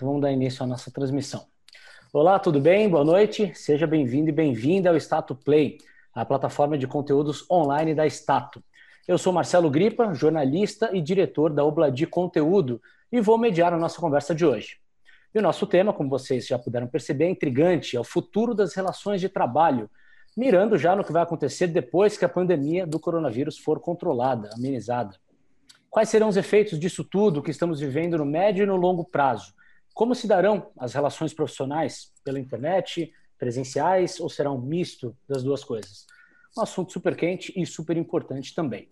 Então vamos dar início à nossa transmissão. Olá, tudo bem? Boa noite. Seja bem-vindo e bem-vinda ao Stato Play, a plataforma de conteúdos online da Stato. Eu sou Marcelo Gripa, jornalista e diretor da Obladi Conteúdo, e vou mediar a nossa conversa de hoje. E o nosso tema, como vocês já puderam perceber, é intrigante, é o futuro das relações de trabalho, mirando já no que vai acontecer depois que a pandemia do coronavírus for controlada, amenizada. Quais serão os efeitos disso tudo que estamos vivendo no médio e no longo prazo? Como se darão as relações profissionais pela internet, presenciais ou será um misto das duas coisas? Um assunto super quente e super importante também.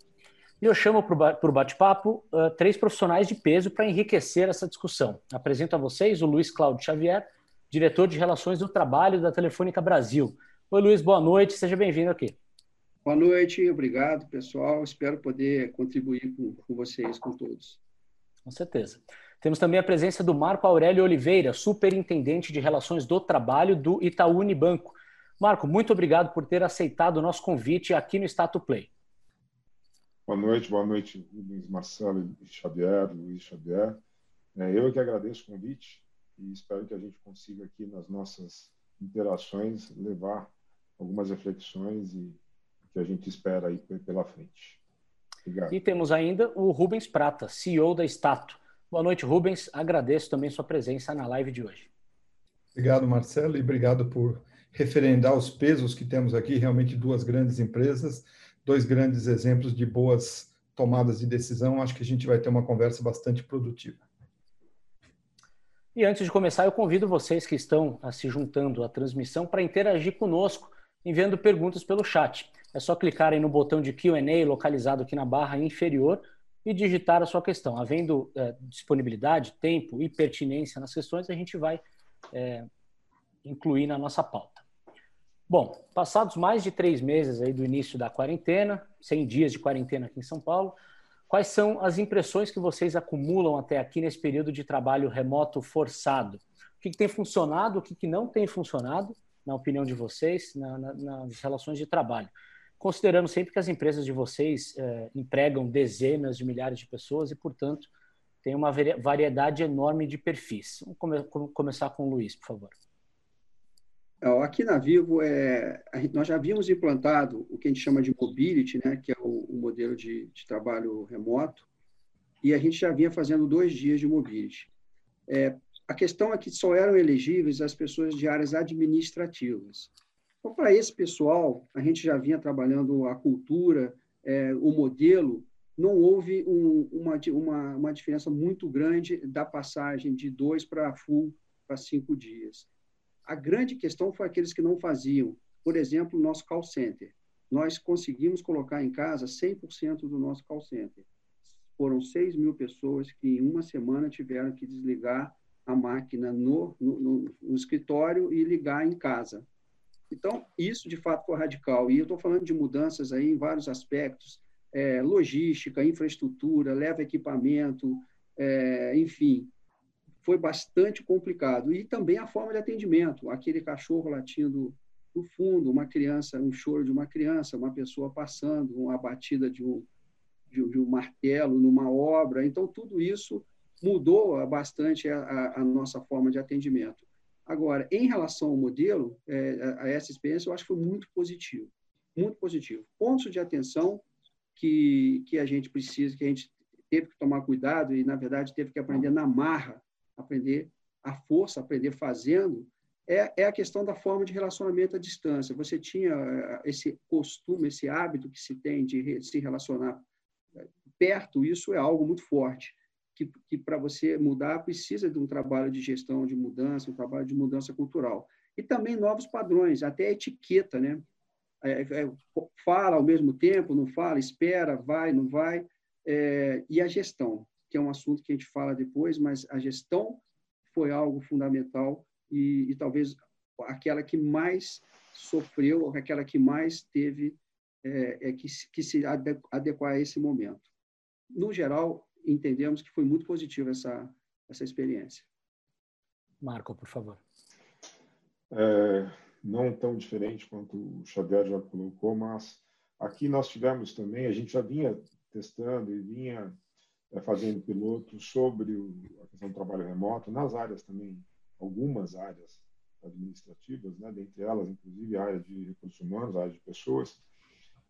E eu chamo para o bate-papo uh, três profissionais de peso para enriquecer essa discussão. Apresento a vocês o Luiz Cláudio Xavier, diretor de Relações do Trabalho da Telefônica Brasil. Oi, Luiz, boa noite, seja bem-vindo aqui. Boa noite, obrigado, pessoal. Espero poder contribuir com, com vocês, com todos. Com certeza. Temos também a presença do Marco Aurélio Oliveira, superintendente de Relações do Trabalho do Itaú Unibanco. Marco, muito obrigado por ter aceitado o nosso convite aqui no Status Play. Boa noite, boa noite, Rubens Marcelo Xavier, Luiz Xavier. É, eu que agradeço o convite e espero que a gente consiga aqui nas nossas interações levar algumas reflexões e que a gente espera aí pela frente. Obrigado. E temos ainda o Rubens Prata, CEO da Stato. Boa noite, Rubens. Agradeço também sua presença na live de hoje. Obrigado, Marcelo, e obrigado por referendar os pesos que temos aqui, realmente duas grandes empresas dois grandes exemplos de boas tomadas de decisão. Acho que a gente vai ter uma conversa bastante produtiva. E antes de começar, eu convido vocês que estão ah, se juntando à transmissão para interagir conosco, enviando perguntas pelo chat. É só clicar aí no botão de Q&A localizado aqui na barra inferior e digitar a sua questão. Havendo é, disponibilidade, tempo e pertinência nas questões, a gente vai é, incluir na nossa pauta. Bom, passados mais de três meses aí do início da quarentena, 100 dias de quarentena aqui em São Paulo, quais são as impressões que vocês acumulam até aqui nesse período de trabalho remoto forçado? O que, que tem funcionado, o que, que não tem funcionado, na opinião de vocês, na, na, nas relações de trabalho? Considerando sempre que as empresas de vocês eh, empregam dezenas de milhares de pessoas e, portanto, tem uma variedade enorme de perfis. Vamos come começar com o Luiz, por favor. Aqui na Vivo, é, nós já havíamos implantado o que a gente chama de mobility, né, que é o, o modelo de, de, trabalho remoto, e a gente já vinha fazendo dois dias de mobility. É, a questão é que só eram elegíveis as pessoas de áreas administrativas. Então, para esse pessoal, a gente já vinha trabalhando a cultura, é, o modelo, não houve um, uma, uma, uma diferença muito grande da passagem de dois para full para cinco dias. A grande questão foi aqueles que não faziam. Por exemplo, o nosso call center. Nós conseguimos colocar em casa 100% do nosso call center. Foram 6 mil pessoas que em uma semana tiveram que desligar a máquina no, no, no, no escritório e ligar em casa. Então, isso de fato foi radical. E eu estou falando de mudanças aí em vários aspectos, é, logística, infraestrutura, leva equipamento, é, enfim, foi bastante complicado. E também a forma de atendimento, aquele cachorro latindo no fundo, uma criança, um choro de uma criança, uma pessoa passando, uma batida de um, de, um martelo numa obra. Então, tudo isso mudou bastante a, a, nossa forma de atendimento. Agora, em relação ao modelo, é, a essa experiência, eu acho que foi muito positivo. Muito positivo. Pontos de atenção que, que a gente precisa, que a gente teve que tomar cuidado e, na verdade, teve que aprender na marra aprender a força, aprender fazendo, é, é a questão da forma de relacionamento à distância. Você tinha eh, esse costume, esse hábito que se tem de se relacionar eh, perto, isso é algo muito forte, que, que para você mudar precisa de um trabalho de gestão de mudança, um trabalho de mudança cultural. E também novos padrões, até a etiqueta, né? É, é, fala ao mesmo tempo, não fala, espera, vai, não vai. É, e a gestão que é um assunto que a gente fala depois, mas a gestão foi algo fundamental e, e talvez aquela que mais sofreu, aquela que mais teve é, é que, que, se adequar a esse momento. No geral, entendemos que foi muito positiva essa, essa experiência. Marco, por favor. É, não tão diferente quanto o Xavier já colocou, mas aqui nós tivemos também, a gente já vinha testando e vinha é, fazendo pilotos sobre o, a questão do trabalho remoto, nas áreas também, algumas áreas administrativas, né, dentre elas, inclusive, a área de recursos humanos, a área de pessoas.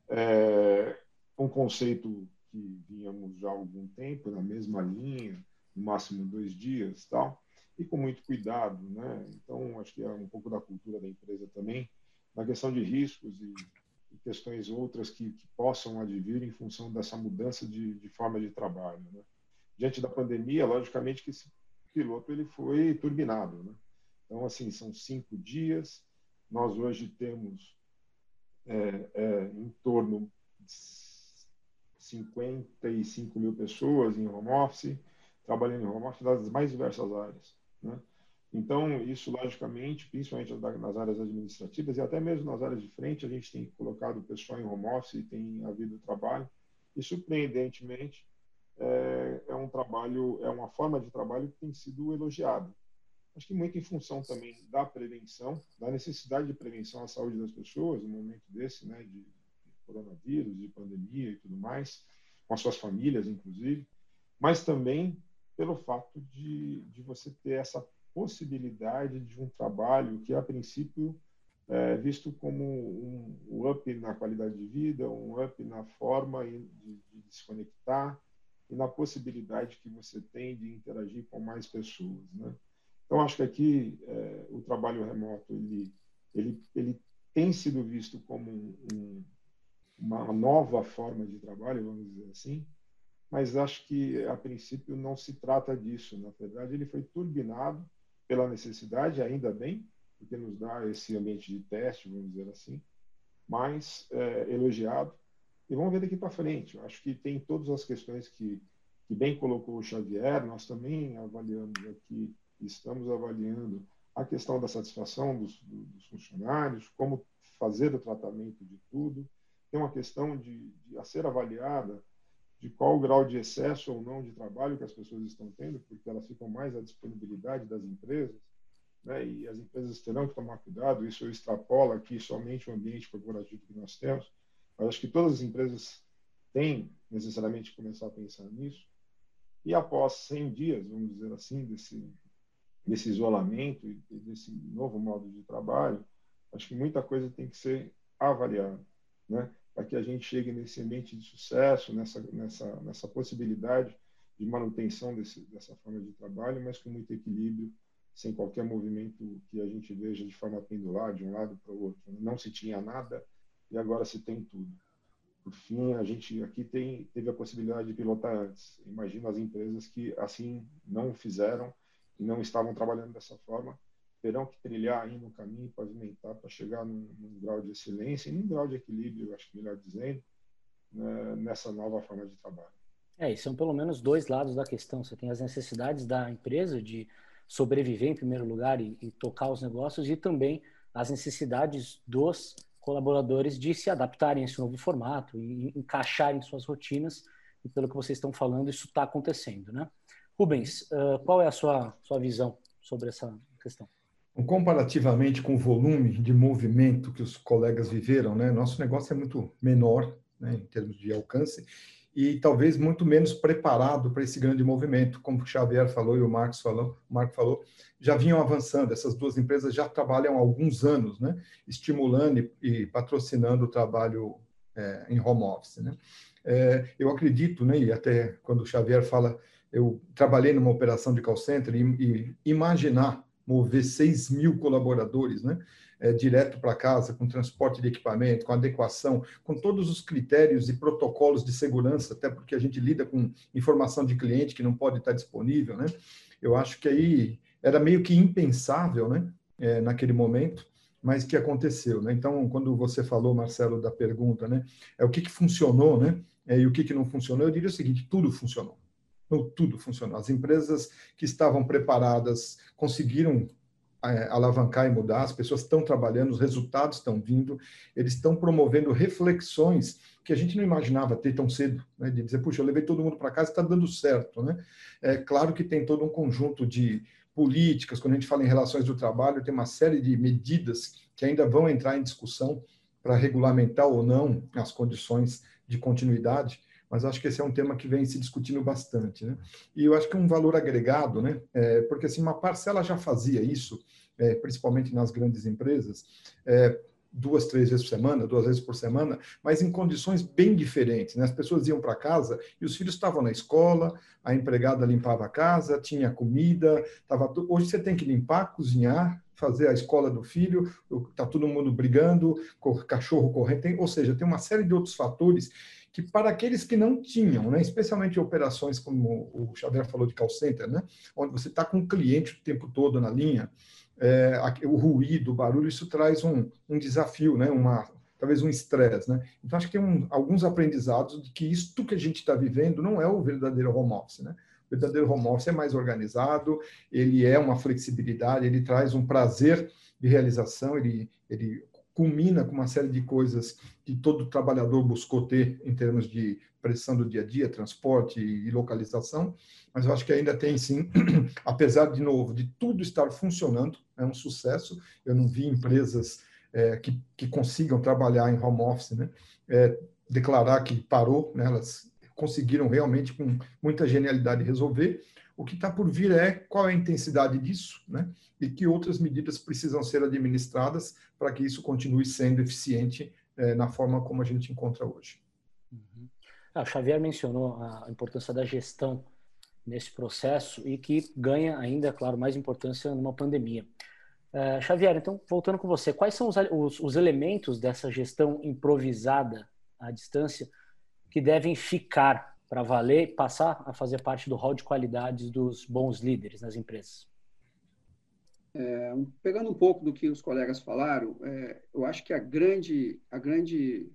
É, um conceito que vínhamos já há algum tempo, na mesma linha, no máximo dois dias tal, e com muito cuidado. Né? Então, acho que é um pouco da cultura da empresa também, na questão de riscos e, e questões outras que, que, possam advir em função dessa mudança de, de forma de trabalho. Né? Diante da pandemia, logicamente que esse piloto ele foi turbinado. Né? Então, assim, são cinco dias. Nós hoje temos é, é, em torno de 55 mil pessoas em home office, trabalhando em home office das mais diversas áreas. Né? Então, isso, logicamente, principalmente nas áreas administrativas e até mesmo nas áreas de frente, a gente tem colocado o pessoal em home office e tem havido trabalho. E, surpreendentemente, é, é um trabalho, é uma forma de trabalho que tem sido elogiada. Acho que muito em função também da prevenção, da necessidade de prevenção à saúde das pessoas, no momento desse, né, de, coronavírus, de pandemia e tudo mais, com as suas famílias, inclusive, mas também pelo fato de, de você ter essa possibilidade de um trabalho que, a princípio, é visto como um, up na qualidade de vida, um up na forma de, de, se conectar e na possibilidade que você tem de interagir com mais pessoas, né? Então, acho que aqui é, o trabalho remoto ele, ele, ele tem sido visto como um, uma nova forma de trabalho, vamos dizer assim, mas acho que a princípio não se trata disso. Na verdade, ele foi turbinado pela necessidade, ainda bem, porque nos dá esse ambiente de teste, vamos dizer assim, mas é, elogiado. E vamos ver daqui para frente. Eu acho que tem todas as questões que, que bem colocou o Xavier, nós também avaliamos aqui, estamos avaliando a questão da satisfação dos, dos funcionários, como fazer o tratamento de tudo. Tem uma questão de, de a ser avaliada de qual o grau de excesso ou não de trabalho que as pessoas estão tendo, porque elas ficam mais à disponibilidade das empresas, né? e as empresas terão que tomar cuidado. Isso extrapola aqui somente o ambiente corporativo que nós temos, mas acho que todas as empresas têm necessariamente que começar a pensar nisso. E após 100 dias, vamos dizer assim, desse, desse isolamento e desse novo modo de trabalho, acho que muita coisa tem que ser avaliada, né? Para que a gente chegue nesse ambiente de sucesso, nessa, nessa, nessa possibilidade de manutenção desse, dessa forma de trabalho, mas com muito equilíbrio, sem qualquer movimento que a gente veja de forma pendular, de um lado para o outro. Não se tinha nada e agora se tem tudo. Por fim, a gente aqui tem, teve a possibilidade de pilotar antes. Imagino as empresas que assim não fizeram e não estavam trabalhando dessa forma terão que trilhar aí no caminho, pavimentar para chegar num, num, grau de excelência e num grau de equilíbrio, acho que melhor dizendo, né, nessa nova forma de trabalho. É, e são pelo menos dois lados da questão. Você tem as necessidades da empresa de sobreviver em primeiro lugar e, e tocar os negócios e também as necessidades dos colaboradores de se adaptarem a esse novo formato e encaixarem suas rotinas. E pelo que vocês estão falando, isso está acontecendo, né? Rubens, uh, qual é a sua, sua visão sobre essa questão? Comparativamente com o volume de movimento que os colegas viveram, né, nosso negócio é muito menor né, em termos de alcance e talvez muito menos preparado para esse grande movimento, como o Xavier falou e o Marcos falou, o Marco falou, já vinham avançando. Essas duas empresas já trabalham há alguns anos, né, estimulando e, e patrocinando o trabalho é, em home office. Né. É, eu acredito, né, e até quando o Xavier fala, eu trabalhei numa operação de call center e, e imaginar mover 6 mil colaboradores, né? É, direto para casa, com transporte de equipamento, com adequação, com todos os critérios e protocolos de segurança, até porque a gente lida com informação de cliente que não pode estar disponível, né? Eu acho que aí era meio que impensável, né? É, naquele momento, mas que aconteceu, né? Então, quando você falou, Marcelo, da pergunta, né? É o que, que funcionou, né? É, e o que, que não funcionou, eu diria o seguinte: tudo funcionou tudo funcionou. As empresas que estavam preparadas conseguiram é, alavancar e mudar, as pessoas estão trabalhando, os resultados estão vindo, eles estão promovendo reflexões que a gente não imaginava ter tão cedo, né? de dizer, puxa, eu levei todo mundo para casa, está dando certo. Né? É claro que tem todo um conjunto de políticas, quando a gente fala em relações do trabalho, tem uma série de medidas que ainda vão entrar em discussão para regulamentar ou não as condições de continuidade, mas acho que esse é um tema que vem se discutindo bastante. Né? E eu acho que um valor agregado, né? É, porque assim, uma parcela já fazia isso, é, principalmente nas grandes empresas, é, duas, três vezes por semana, duas vezes por semana, mas em condições bem diferentes. Né? As pessoas iam para casa e os filhos estavam na escola, a empregada limpava a casa, tinha comida, tava hoje você tem que limpar, cozinhar, fazer a escola do filho, está todo mundo brigando, cachorro correndo, tem, ou seja, tem uma série de outros fatores que para aqueles que não tinham, né, especialmente operações como o Xavier falou de call center, né, onde você está com o cliente o tempo todo na linha, é, o ruído, o barulho, isso traz um, um desafio, né? uma, talvez um estresse. Né? Então, acho que tem um, alguns aprendizados de que isto que a gente está vivendo não é o verdadeiro home office. Né? O verdadeiro home office é mais organizado, ele é uma flexibilidade, ele traz um prazer de realização, ele, ele culmina com uma série de coisas que todo trabalhador buscou ter em termos de pressão do dia a dia, transporte e localização, mas eu acho que ainda tem sim, apesar de novo de tudo estar funcionando, é um sucesso. Eu não vi empresas é, que, que consigam trabalhar em home office, né, é, declarar que parou, né, elas conseguiram realmente com muita genialidade resolver. O que está por vir é qual é a intensidade disso, né? E que outras medidas precisam ser administradas para que isso continue sendo eficiente é, na forma como a gente encontra hoje. Uhum. Ah, o Xavier mencionou a importância da gestão nesse processo e que ganha ainda, claro, mais importância numa pandemia. Uh, Xavier, então, voltando com você, quais são os, os, os elementos dessa gestão improvisada à distância que devem ficar para valer passar a fazer parte do rol de qualidades dos bons líderes nas empresas? É, pegando um pouco do que os colegas falaram, é, eu acho que a grande, a grande,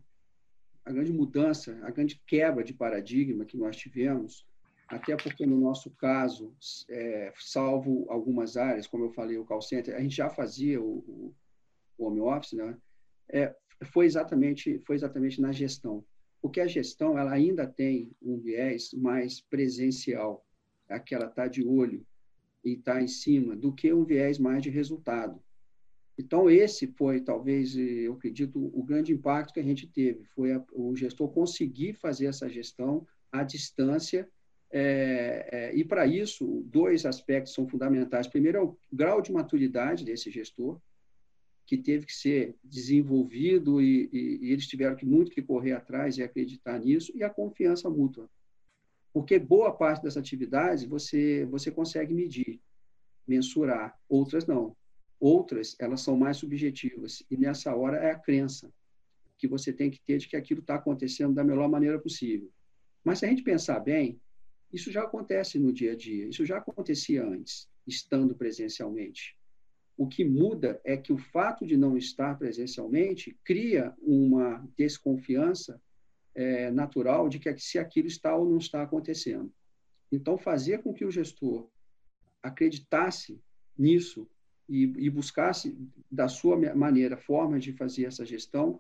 a grande mudança, a grande quebra de paradigma que nós tivemos, até porque no nosso caso, é, salvo algumas áreas, como eu falei, o call center, a gente já fazia o, o home office, né? É, foi exatamente, foi exatamente na gestão porque a gestão ela ainda tem um viés mais presencial, aquela está de olho e está em cima, do que um viés mais de resultado. Então, esse foi, talvez, eu acredito, o grande impacto que a gente teve, foi a, o gestor conseguir fazer essa gestão à distância, é, é, e para isso, dois aspectos são fundamentais. Primeiro é o grau de maturidade desse gestor, que teve que ser desenvolvido e, e, e, eles tiveram que muito que correr atrás e acreditar nisso e a confiança mútua. Porque boa parte das atividades você você consegue medir mensurar outras não. Outras elas são mais subjetivas e nessa hora é a crença que você tem que ter de que aquilo está acontecendo da melhor maneira possível. Mas se a gente pensar bem isso já acontece no dia a dia isso já acontecia antes estando presencialmente o que muda é que o fato de não estar presencialmente cria uma desconfiança é, natural de que se aquilo está ou não está acontecendo. Então, fazer com que o gestor acreditasse nisso e, e buscasse, da sua maneira, formas de fazer essa gestão,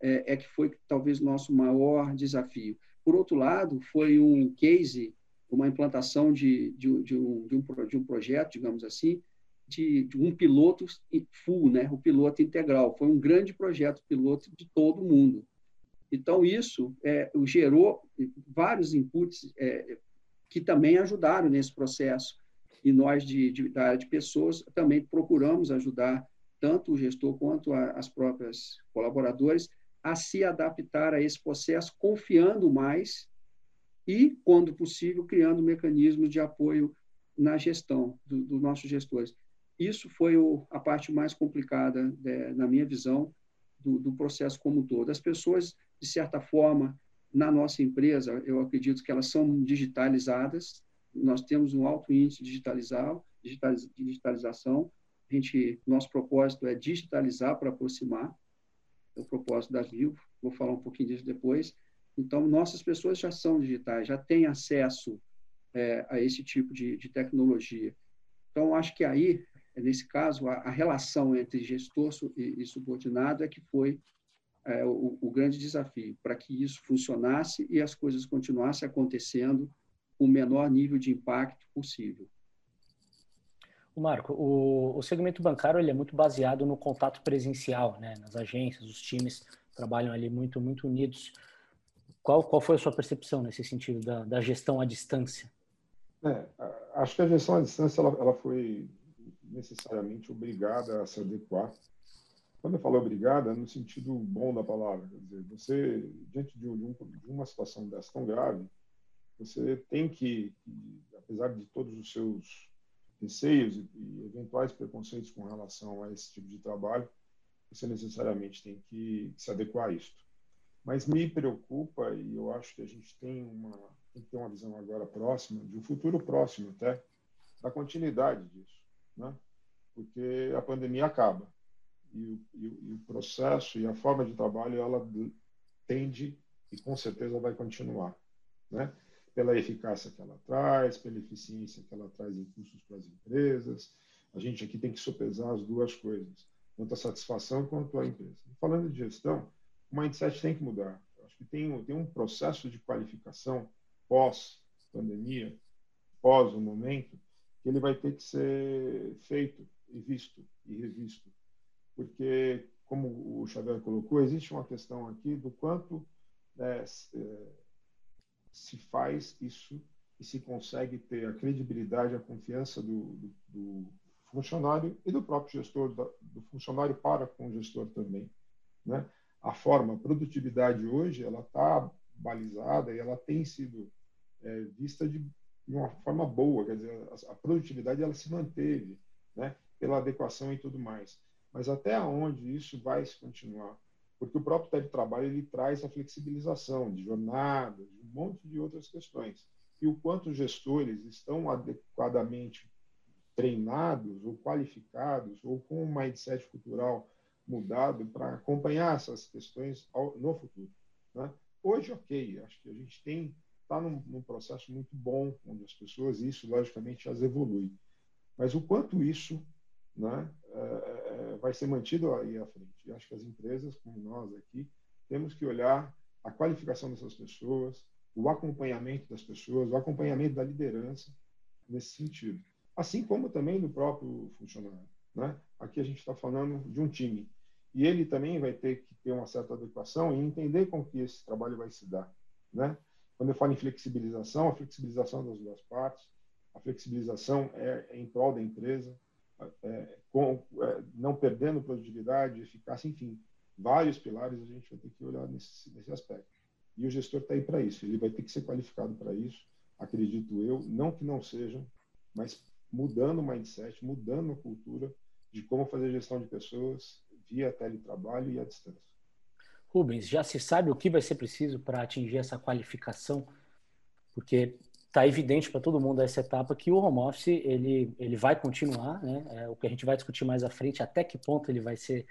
é, é que foi talvez nosso maior desafio. Por outro lado, foi um case, uma implantação de, de, de, um, de, um, de um projeto, digamos assim, de, de, um piloto full, né? o piloto integral. Foi um grande projeto piloto de todo mundo. Então, isso é, gerou vários inputs é, que também ajudaram nesse processo. E nós, de, de, da área de pessoas, também procuramos ajudar tanto o gestor quanto a, as próprias colaboradores a se adaptar a esse processo, confiando mais e, quando possível, criando mecanismos de apoio na gestão dos do nossos gestores. Isso foi o, a parte mais complicada, né, na minha visão, do, do, processo como um todo. As pessoas, de certa forma, na nossa empresa, eu acredito que elas são digitalizadas, nós temos um alto índice de digitalizar, digitaliz, digitalização. A gente, nosso propósito é digitalizar para aproximar, é o propósito da Vivo, vou falar um pouquinho disso depois. Então, nossas pessoas já são digitais, já têm acesso é, a esse tipo de, de tecnologia. Então, acho que aí nesse caso, a, a relação entre gestor e, e, subordinado é que foi é, o, o, grande desafio, para que isso funcionasse e as coisas continuassem acontecendo com o menor nível de impacto possível. O Marco, o, o segmento bancário ele é muito baseado no contato presencial, né? nas agências, os times trabalham ali muito, muito unidos. Qual, qual foi a sua percepção nesse sentido da, da gestão à distância? É, acho que a gestão à distância ela, ela foi necessariamente obrigada a se adequar. Quando eu falo obrigada, é no sentido bom da palavra, quer dizer, você, diante de, um, de uma situação dessa tão grave, você tem que, apesar de todos os seus receios e, eventuais preconceitos com relação a esse tipo de trabalho, você necessariamente tem que se adequar a isto. Mas me preocupa, e eu acho que a gente tem, uma, tem que ter uma visão agora próxima, de um futuro próximo até, da continuidade disso. Né? Porque a pandemia acaba. E o, e, e o processo e a forma de trabalho, ela tende e com certeza vai continuar. Né? Pela eficácia que ela traz, pela eficiência que ela traz em custos para as empresas. A gente aqui tem que sopesar as duas coisas, tanto a satisfação quanto a empresa. Falando de gestão, o mindset tem que mudar. Eu acho que tem, tem um processo de qualificação pós-pandemia, pós o momento, que ele vai ter que ser feito e visto e revisto. Porque, como o Xavier colocou, existe uma questão aqui do quanto né, se faz isso e se consegue ter a credibilidade, a confiança do, do, do funcionário e do próprio gestor, do funcionário para com o gestor também. Né? a forma, a produtividade hoje, ela está balizada e ela tem sido é, vista de, de, uma forma boa, quer dizer, a, produtividade ela se manteve, né, pela adequação e tudo mais. Mas até onde isso vai se continuar? Porque o próprio teletrabalho ele traz a flexibilização de jornadas, de um monte de outras questões. E o quanto os gestores estão adequadamente treinados ou qualificados ou com um mindset cultural mudado para acompanhar essas questões ao, no futuro. Né? Hoje, ok, acho que a gente tem está num, num, processo muito bom onde as pessoas isso logicamente as evolui, mas o quanto isso né, é, é, vai ser mantido aí à frente. E acho que as empresas, como nós aqui, temos que olhar a qualificação dessas pessoas, o acompanhamento das pessoas, o acompanhamento da liderança nesse sentido, assim como também do próprio funcionário. Né? Aqui a gente está falando de um time e ele também vai ter que ter uma certa adequação e entender com que esse trabalho vai se dar, né? Quando eu falo em flexibilização, a flexibilização das duas partes, a flexibilização é, é em prol da empresa, é, com, é, não perdendo produtividade, eficácia, enfim, vários pilares a gente vai ter que olhar nesse, nesse aspecto. E o gestor está aí para isso, ele vai ter que ser qualificado para isso, acredito eu, não que não seja, mas mudando o mindset, mudando a cultura de como fazer gestão de pessoas via teletrabalho e à distância. Rubens, já se sabe o que vai ser preciso para atingir essa qualificação? Porque está evidente para todo mundo essa etapa que o home office ele, ele vai continuar, né? É o que a gente vai discutir mais à frente, até que ponto ele vai ser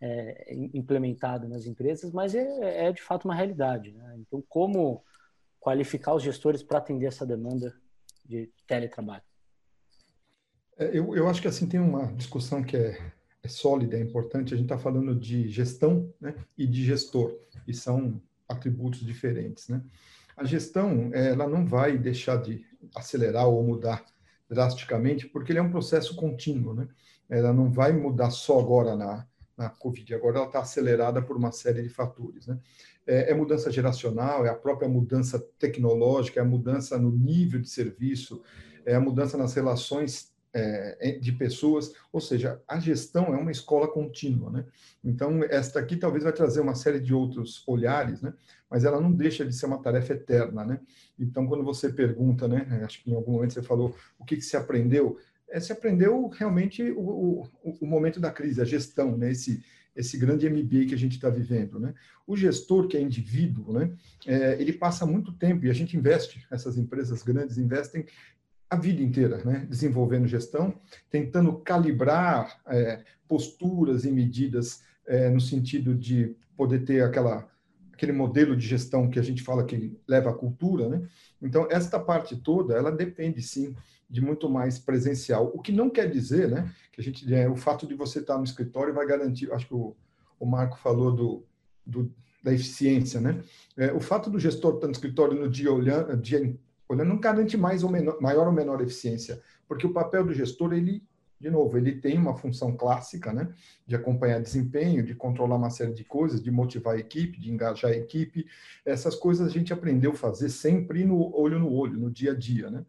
é, implementado nas empresas, mas é, é, de fato uma realidade. Né? Então, como qualificar os gestores para atender essa demanda de teletrabalho? É, eu, eu acho que assim tem uma discussão que é é sólida, é importante, a gente está falando de gestão né, e de gestor, e são atributos diferentes. Né? A gestão, ela não vai deixar de acelerar ou mudar drasticamente, porque ele é um processo contínuo. Né? Ela não vai mudar só agora na, na Covid, agora ela está acelerada por uma série de fatores. Né? É, é, mudança geracional, é a própria mudança tecnológica, é a mudança no nível de serviço, é a mudança nas relações é, de pessoas, ou seja, a gestão é uma escola contínua, né? Então, esta aqui talvez vai trazer uma série de outros olhares, né? Mas ela não deixa de ser uma tarefa eterna, né? Então, quando você pergunta, né? Acho que em algum momento você falou o que, que se aprendeu, é, se aprendeu realmente o, o, o momento da crise, a gestão, né? Esse, esse grande MBA que a gente está vivendo, né? O gestor que é indivíduo, né? É, ele passa muito tempo e a gente investe, essas empresas grandes investem a vida inteira, né? desenvolvendo gestão, tentando calibrar é, posturas e medidas é, no sentido de poder ter aquela, aquele modelo de gestão que a gente fala que leva à cultura. Né? Então, esta parte toda, ela depende, sim, de muito mais presencial. O que não quer dizer né, que a gente, é, o fato de você estar no escritório vai garantir, acho que o, o Marco falou do, do da eficiência, né? É, o fato do gestor estar no escritório no dia olhando, dia olhando não garante mais ou menor, maior ou menor eficiência, porque o papel do gestor ele de novo, ele tem uma função clássica, né, de acompanhar desempenho, de controlar uma série de coisas, de motivar a equipe, de engajar a equipe. Essas coisas a gente aprendeu a fazer sempre no olho no olho, no dia a dia, né?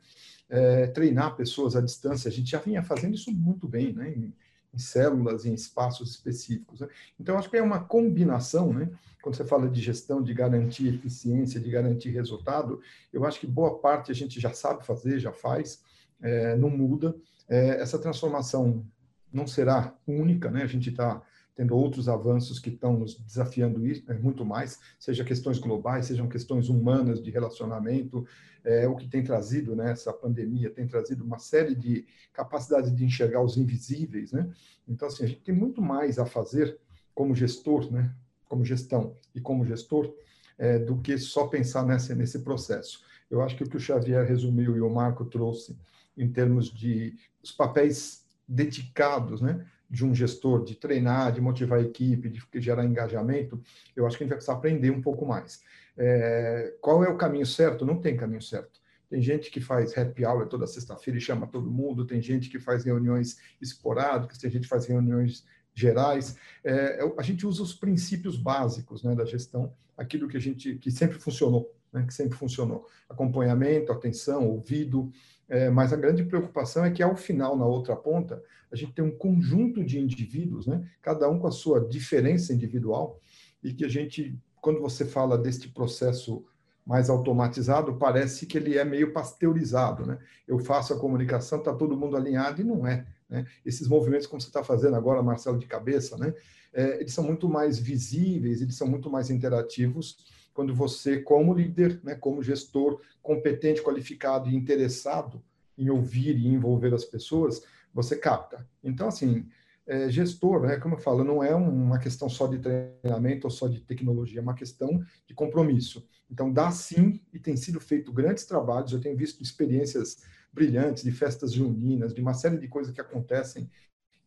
É, treinar pessoas à distância, a gente já vinha fazendo isso muito bem, né? Em, em células, em espaços específicos. Né? Então, acho que é uma combinação, né? Quando você fala de gestão, de garantir eficiência, de garantir resultado, eu acho que boa parte a gente já sabe fazer, já faz, é, não muda é, essa transformação não será única, né? A gente está tendo outros avanços que estão nos desafiando isso, é, muito mais, seja questões globais, sejam questões humanas de relacionamento, é, o que tem trazido, né, essa pandemia tem trazido uma série de capacidades de enxergar os invisíveis, né? Então, assim, a gente tem muito mais a fazer como gestor, né, como gestão e como gestor, é, do que só pensar nessa, nesse processo. Eu acho que o que o Xavier resumiu e o Marco trouxe em termos de os papéis dedicados, né, de um gestor, de treinar, de motivar a equipe, de gerar engajamento, eu acho que a gente vai precisar aprender um pouco mais. É, qual é o caminho certo? Não tem caminho certo. Tem gente que faz happy hour toda sexta-feira e chama todo mundo, tem gente que faz reuniões esporádicas, tem gente que faz reuniões gerais. É, a gente usa os princípios básicos né, da gestão, aquilo que a gente que sempre funcionou, né, que sempre funcionou. Acompanhamento, atenção, ouvido, é, mas a grande preocupação é que, ao final, na outra ponta, a gente tem um conjunto de indivíduos, né, cada um com a sua diferença individual, e que a gente, quando você fala deste processo mais automatizado, parece que ele é meio pasteurizado. Né? Eu faço a comunicação, está todo mundo alinhado, e não é. Né? Esses movimentos, como você está fazendo agora, Marcelo, de cabeça, né? É, eles são muito mais visíveis, eles são muito mais interativos, quando você, como líder, né, como gestor competente, qualificado e interessado em ouvir e envolver as pessoas, você capta. Então, assim, é, gestor, né, como eu falo, não é uma questão só de treinamento ou só de tecnologia, é uma questão de compromisso. Então, dá sim, e tem sido feito grandes trabalhos, eu tenho visto experiências brilhantes de festas juninas, de uma série de coisas que acontecem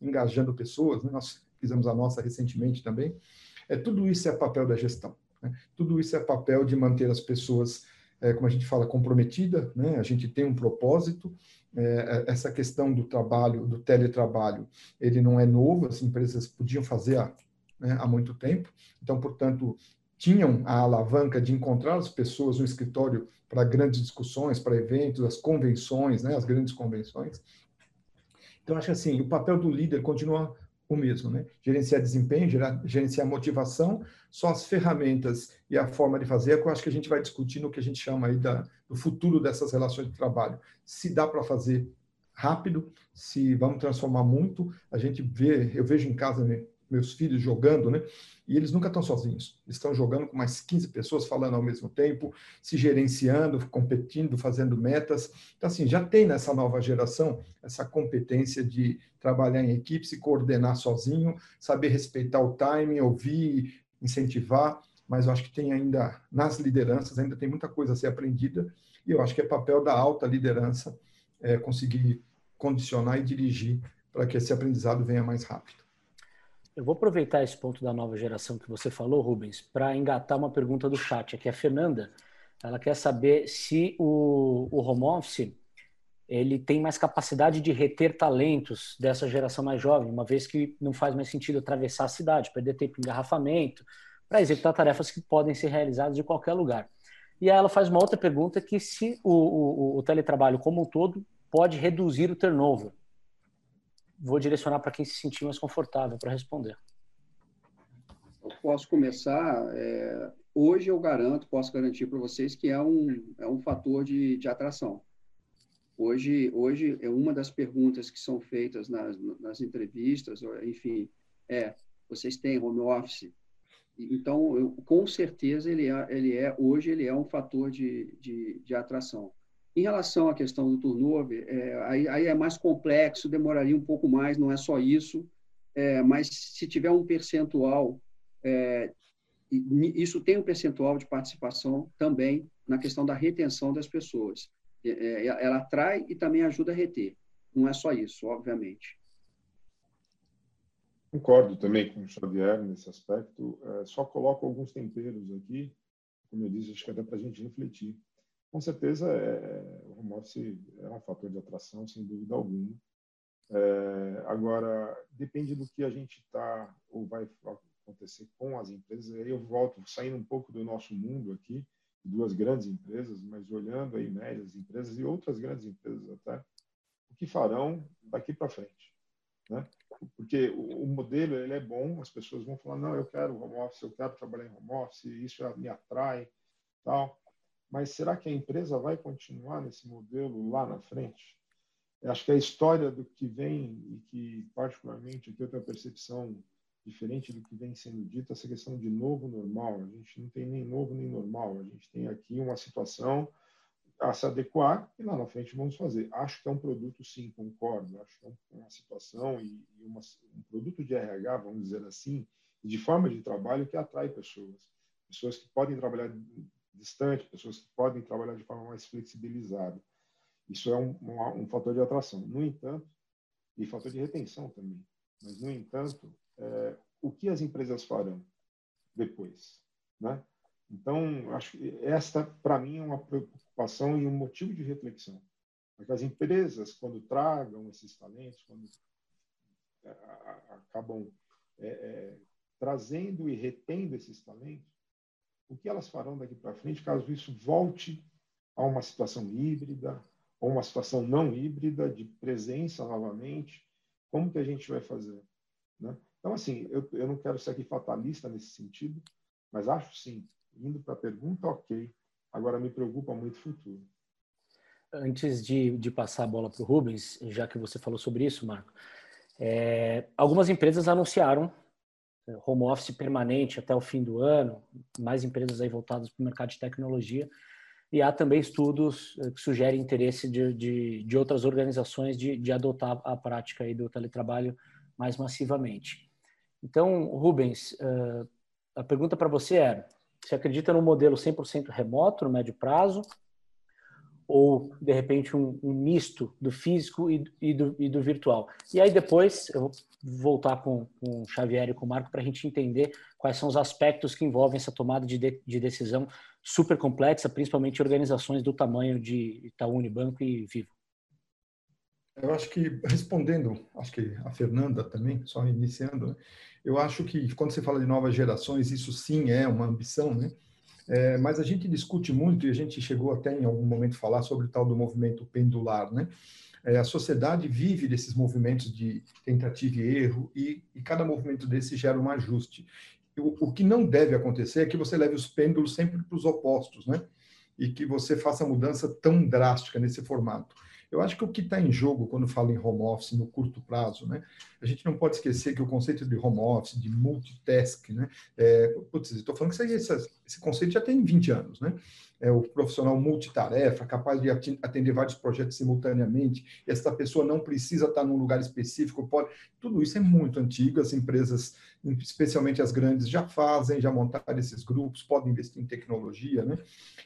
engajando pessoas, né? nós fizemos a nossa recentemente também. É, tudo isso é papel da gestão. Né? Tudo isso é papel de manter as pessoas, é, como a gente fala, comprometida. Né? A gente tem um propósito. É, é, essa questão do trabalho, do teletrabalho, ele não é novo. As empresas podiam fazer há, né, há muito tempo. Então, portanto, tinham a alavanca de encontrar as pessoas no escritório para grandes discussões, para eventos, as convenções, né, as grandes convenções. Então, acho que assim, o papel do líder continua o mesmo, né? Gerenciar desempenho, gerenciar motivação, são as ferramentas e a forma de fazer é que eu acho que a gente vai discutir no que a gente chama aí da, do futuro dessas relações de trabalho. Se dá para fazer rápido, se vamos transformar muito, a gente vê, eu vejo em casa né, meus filhos jogando, né? E eles nunca estão sozinhos. Eles estão jogando com mais 15 pessoas falando ao mesmo tempo, se gerenciando, competindo, fazendo metas. Então, assim, já tem nessa nova geração essa competência de trabalhar em equipe, se coordenar sozinho, saber respeitar o timing, ouvir, incentivar. Mas eu acho que tem ainda, nas lideranças, ainda tem muita coisa a ser aprendida. E eu acho que é papel da alta liderança é, conseguir condicionar e dirigir para que esse aprendizado venha mais rápido. Eu vou aproveitar esse ponto da nova geração que você falou, Rubens, para engatar uma pergunta do chat. Aqui a Fernanda, ela quer saber se o, o home office ele tem mais capacidade de reter talentos dessa geração mais jovem, uma vez que não faz mais sentido atravessar a cidade, perder tempo em engarrafamento, para executar tarefas que podem ser realizadas de qualquer lugar. E aí ela faz uma outra pergunta que se o, o, o teletrabalho como um todo pode reduzir o turnover vou direcionar para quem se sentir mais confortável para responder. Eu posso começar. É, hoje eu garanto, posso garantir para vocês que é um, é um fator de, de atração. Hoje, hoje é uma das perguntas que são feitas nas, nas entrevistas, enfim, é: vocês têm home office? Então, eu, com certeza ele é, ele é hoje ele é um fator de, de, de atração. Em relação à questão do turnover, é, aí, aí, é mais complexo, demoraria um pouco mais, não é só isso, é, mas se tiver um percentual, é, isso tem um percentual de participação também na questão da retenção das pessoas. É, ela atrai e também ajuda a reter. Não é só isso, obviamente. Concordo também com o Xavier nesse aspecto. É, só coloco alguns temperos aqui, como eu disse, acho que até para a gente refletir. Com certeza, é, o home office é um fator de atração, sem dúvida alguma. É, agora, depende do que a gente está ou vai acontecer com as empresas. Aí eu volto, saindo um pouco do nosso mundo aqui, duas grandes empresas, mas olhando aí médias empresas e outras grandes empresas até, o que farão daqui para frente, né? Porque o, o modelo ele é bom, as pessoas vão falar não, eu quero home office, eu quero trabalhar em home office, isso me atrai, tal. Mas será que a empresa vai continuar nesse modelo lá na frente? Acho que a história do que vem e que particularmente aqui eu tenho a percepção diferente do que vem sendo dito, essa questão de novo normal. A gente não tem nem novo nem normal. A gente tem aqui uma situação a se adequar e lá na frente vamos fazer. Acho que é um produto, sim, concordo. Acho que é uma situação e, uma, um produto de RH, vamos dizer assim, de forma de trabalho que atrai pessoas. Pessoas que podem trabalhar distante, pessoas que podem trabalhar de forma mais flexibilizada. Isso é um, um, um fator de atração. No entanto, e fator de retenção também. Mas, no entanto, é, o que as empresas farão depois, né? Então, acho que esta, para mim, é uma preocupação e um motivo de reflexão. Porque as empresas, quando tragam esses talentos, quando é, acabam é, é, trazendo e retendo esses talentos, o que elas farão daqui para frente, caso isso volte a uma situação híbrida, ou uma situação não híbrida, de presença novamente, como que a gente vai fazer? Né? Então, assim, eu, eu não quero ser aqui fatalista nesse sentido, mas acho sim, indo para a pergunta, ok. Agora me preocupa muito o futuro. Antes de, de passar a bola para o Rubens, já que você falou sobre isso, Marco, é, algumas empresas anunciaram home office permanente até o fim do ano, mais empresas aí voltadas para o mercado de tecnologia, e há também estudos é, que sugerem interesse de, de, de outras organizações de, de adotar a prática aí do teletrabalho mais massivamente. Então, Rubens, uh, a pergunta para você era: você acredita no modelo 100% remoto no médio prazo? Ou, de repente, um, um misto do físico e, e, do, e, do, virtual? E aí, depois, eu vou voltar com, com o Xavier e com o Marco para a gente entender quais são os aspectos que envolvem essa tomada de, de, de decisão super complexa, principalmente organizações do tamanho de Itaú Unibanco e Vivo. Eu acho que, respondendo, acho que a Fernanda também, só iniciando, né? eu acho que quando você fala de novas gerações, isso sim é uma ambição, né? É, mas a gente discute muito, e a gente chegou até em algum momento a falar sobre o tal do movimento pendular, né? É, a sociedade vive desses movimentos de tentativa e erro, e, e cada movimento desse gera um ajuste. O, o, que não deve acontecer é que você leve os pêndulos sempre para os opostos, né? E que você faça mudança tão drástica nesse formato. Eu acho que o que está em jogo quando fala em home office no curto prazo, né? A gente não pode esquecer que o conceito de home office, de multitask, né? É, putz, estou falando que esse, conceito já tem 20 anos, né? é, o profissional multitarefa, capaz de atender vários projetos simultaneamente, essa pessoa não precisa estar num lugar específico, pode. Tudo isso é muito antigo, as empresas, especialmente as grandes, já fazem, já montaram esses grupos, podem investir em tecnologia, né?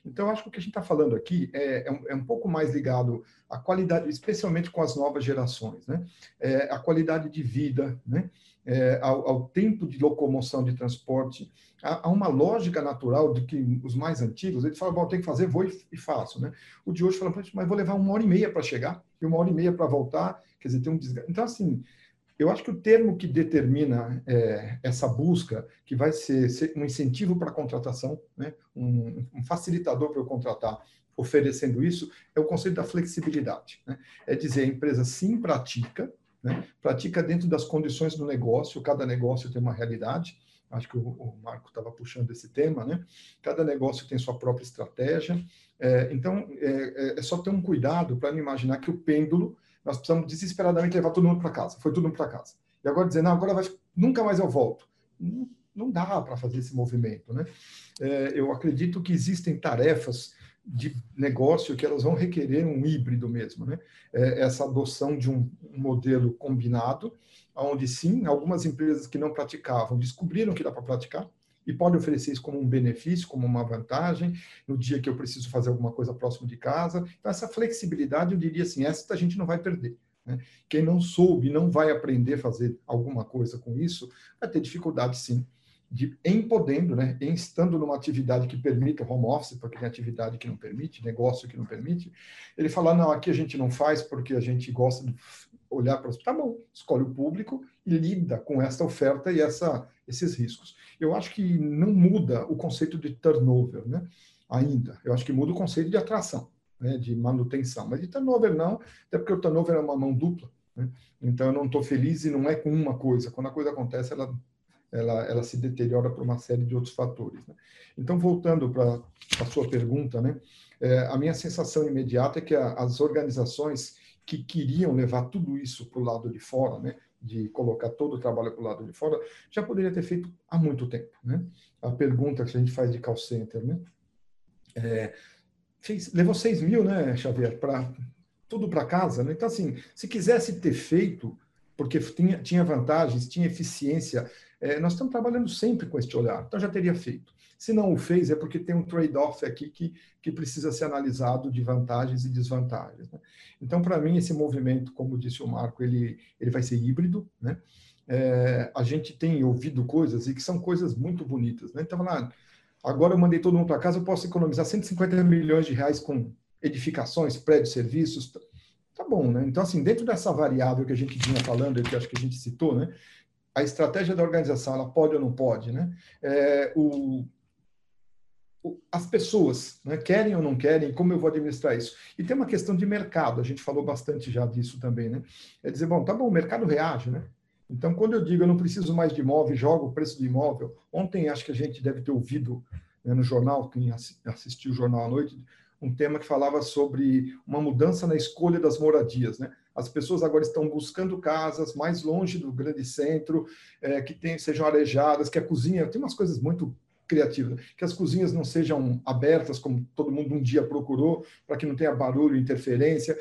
Então, acho que o que a gente está falando aqui é, é, um, é, um, pouco mais ligado à qualidade, especialmente com as novas gerações, né? É, a qualidade de vida, né? É, ao, ao, tempo de locomoção de transporte, há, uma lógica natural de que os mais antigos, eles falam, bom, tem que fazer, vou e, e faço, né? O de hoje fala, mas vou levar uma hora e meia para chegar e uma hora e meia para voltar, quer dizer, tem um desgaste. Então, assim, eu acho que o termo que determina é, essa busca, que vai ser, ser um incentivo para a contratação, né? um, um facilitador para eu contratar, oferecendo isso, é o conceito da flexibilidade. Né? É dizer, a empresa sim pratica, né? Pratica dentro das condições do negócio, cada negócio tem uma realidade. Acho que o, Marco estava puxando esse tema, né? Cada negócio tem sua própria estratégia. É, então, é, é, é só ter um cuidado para não imaginar que o pêndulo, nós precisamos desesperadamente levar todo mundo para casa. Foi todo mundo para casa. E agora dizer, não, agora vai, nunca mais eu volto. Não, não dá para fazer esse movimento, né? É, eu acredito que existem tarefas de negócio que elas vão requerer um híbrido mesmo, né? É essa adoção de um, modelo combinado, onde sim, algumas empresas que não praticavam descobriram que dá para praticar e podem oferecer isso como um benefício, como uma vantagem, no dia que eu preciso fazer alguma coisa próximo de casa. Então, essa flexibilidade, eu diria assim, essa a gente não vai perder. Né? Quem não soube, não vai aprender a fazer alguma coisa com isso, vai ter dificuldade sim de em podendo, né, em estando numa atividade que permita home office, porque tem atividade que não permite, negócio que não permite, ele falar, não, aqui a gente não faz porque a gente gosta olhar para tá bom, escolhe o público e lida com essa oferta e essa, esses riscos. Eu acho que não muda o conceito de turnover, né? Ainda. Eu acho que muda o conceito de atração, né? de manutenção. Mas de turnover não, até porque o turnover é uma mão dupla. Né? Então eu não estou feliz e não é com uma coisa. Quando a coisa acontece, ela ela, ela se deteriora por uma série de outros fatores. Né? Então, voltando para a sua pergunta, né? É, a minha sensação imediata é que a, as organizações que queriam levar tudo isso para o lado de fora, né? de colocar todo o trabalho para o lado de fora, já poderia ter feito há muito tempo. Né? A pergunta que a gente faz de call center, né? É, fez, levou 6 mil, né, Xavier, para tudo para casa. Né? Então, assim, se quisesse ter feito, porque tinha, tinha vantagens, tinha eficiência, é, nós estamos trabalhando sempre com este olhar, então já teria feito. Se não o fez, é porque tem um trade-off aqui que, que precisa ser analisado de vantagens e desvantagens. Né? Então, para mim, esse movimento, como disse o Marco, ele, ele vai ser híbrido. Né? É, a gente tem ouvido coisas e que são coisas muito bonitas. Né? Então, lá, agora eu mandei todo mundo para casa, eu posso economizar 150 milhões de reais com edificações, prédios, serviços. Tá bom, né? Então, assim, dentro dessa variável que a gente vinha falando, que acho que a gente citou, né? a estratégia da organização, ela pode ou não pode, né? É, o, as pessoas né, querem ou não querem, como eu vou administrar isso? E tem uma questão de mercado, a gente falou bastante já disso também, né? É dizer, bom, tá bom, o mercado reage, né? Então, quando eu digo eu não preciso mais de imóvel, jogo o preço do imóvel, ontem acho que a gente deve ter ouvido né, no jornal, quem assistiu o jornal à noite, um tema que falava sobre uma mudança na escolha das moradias, né? As pessoas agora estão buscando casas mais longe do grande centro, é, que tem, sejam arejadas, que a cozinha tem umas coisas muito criativas, que as cozinhas não sejam abertas como todo mundo um dia procurou, para que não tenha barulho, interferência.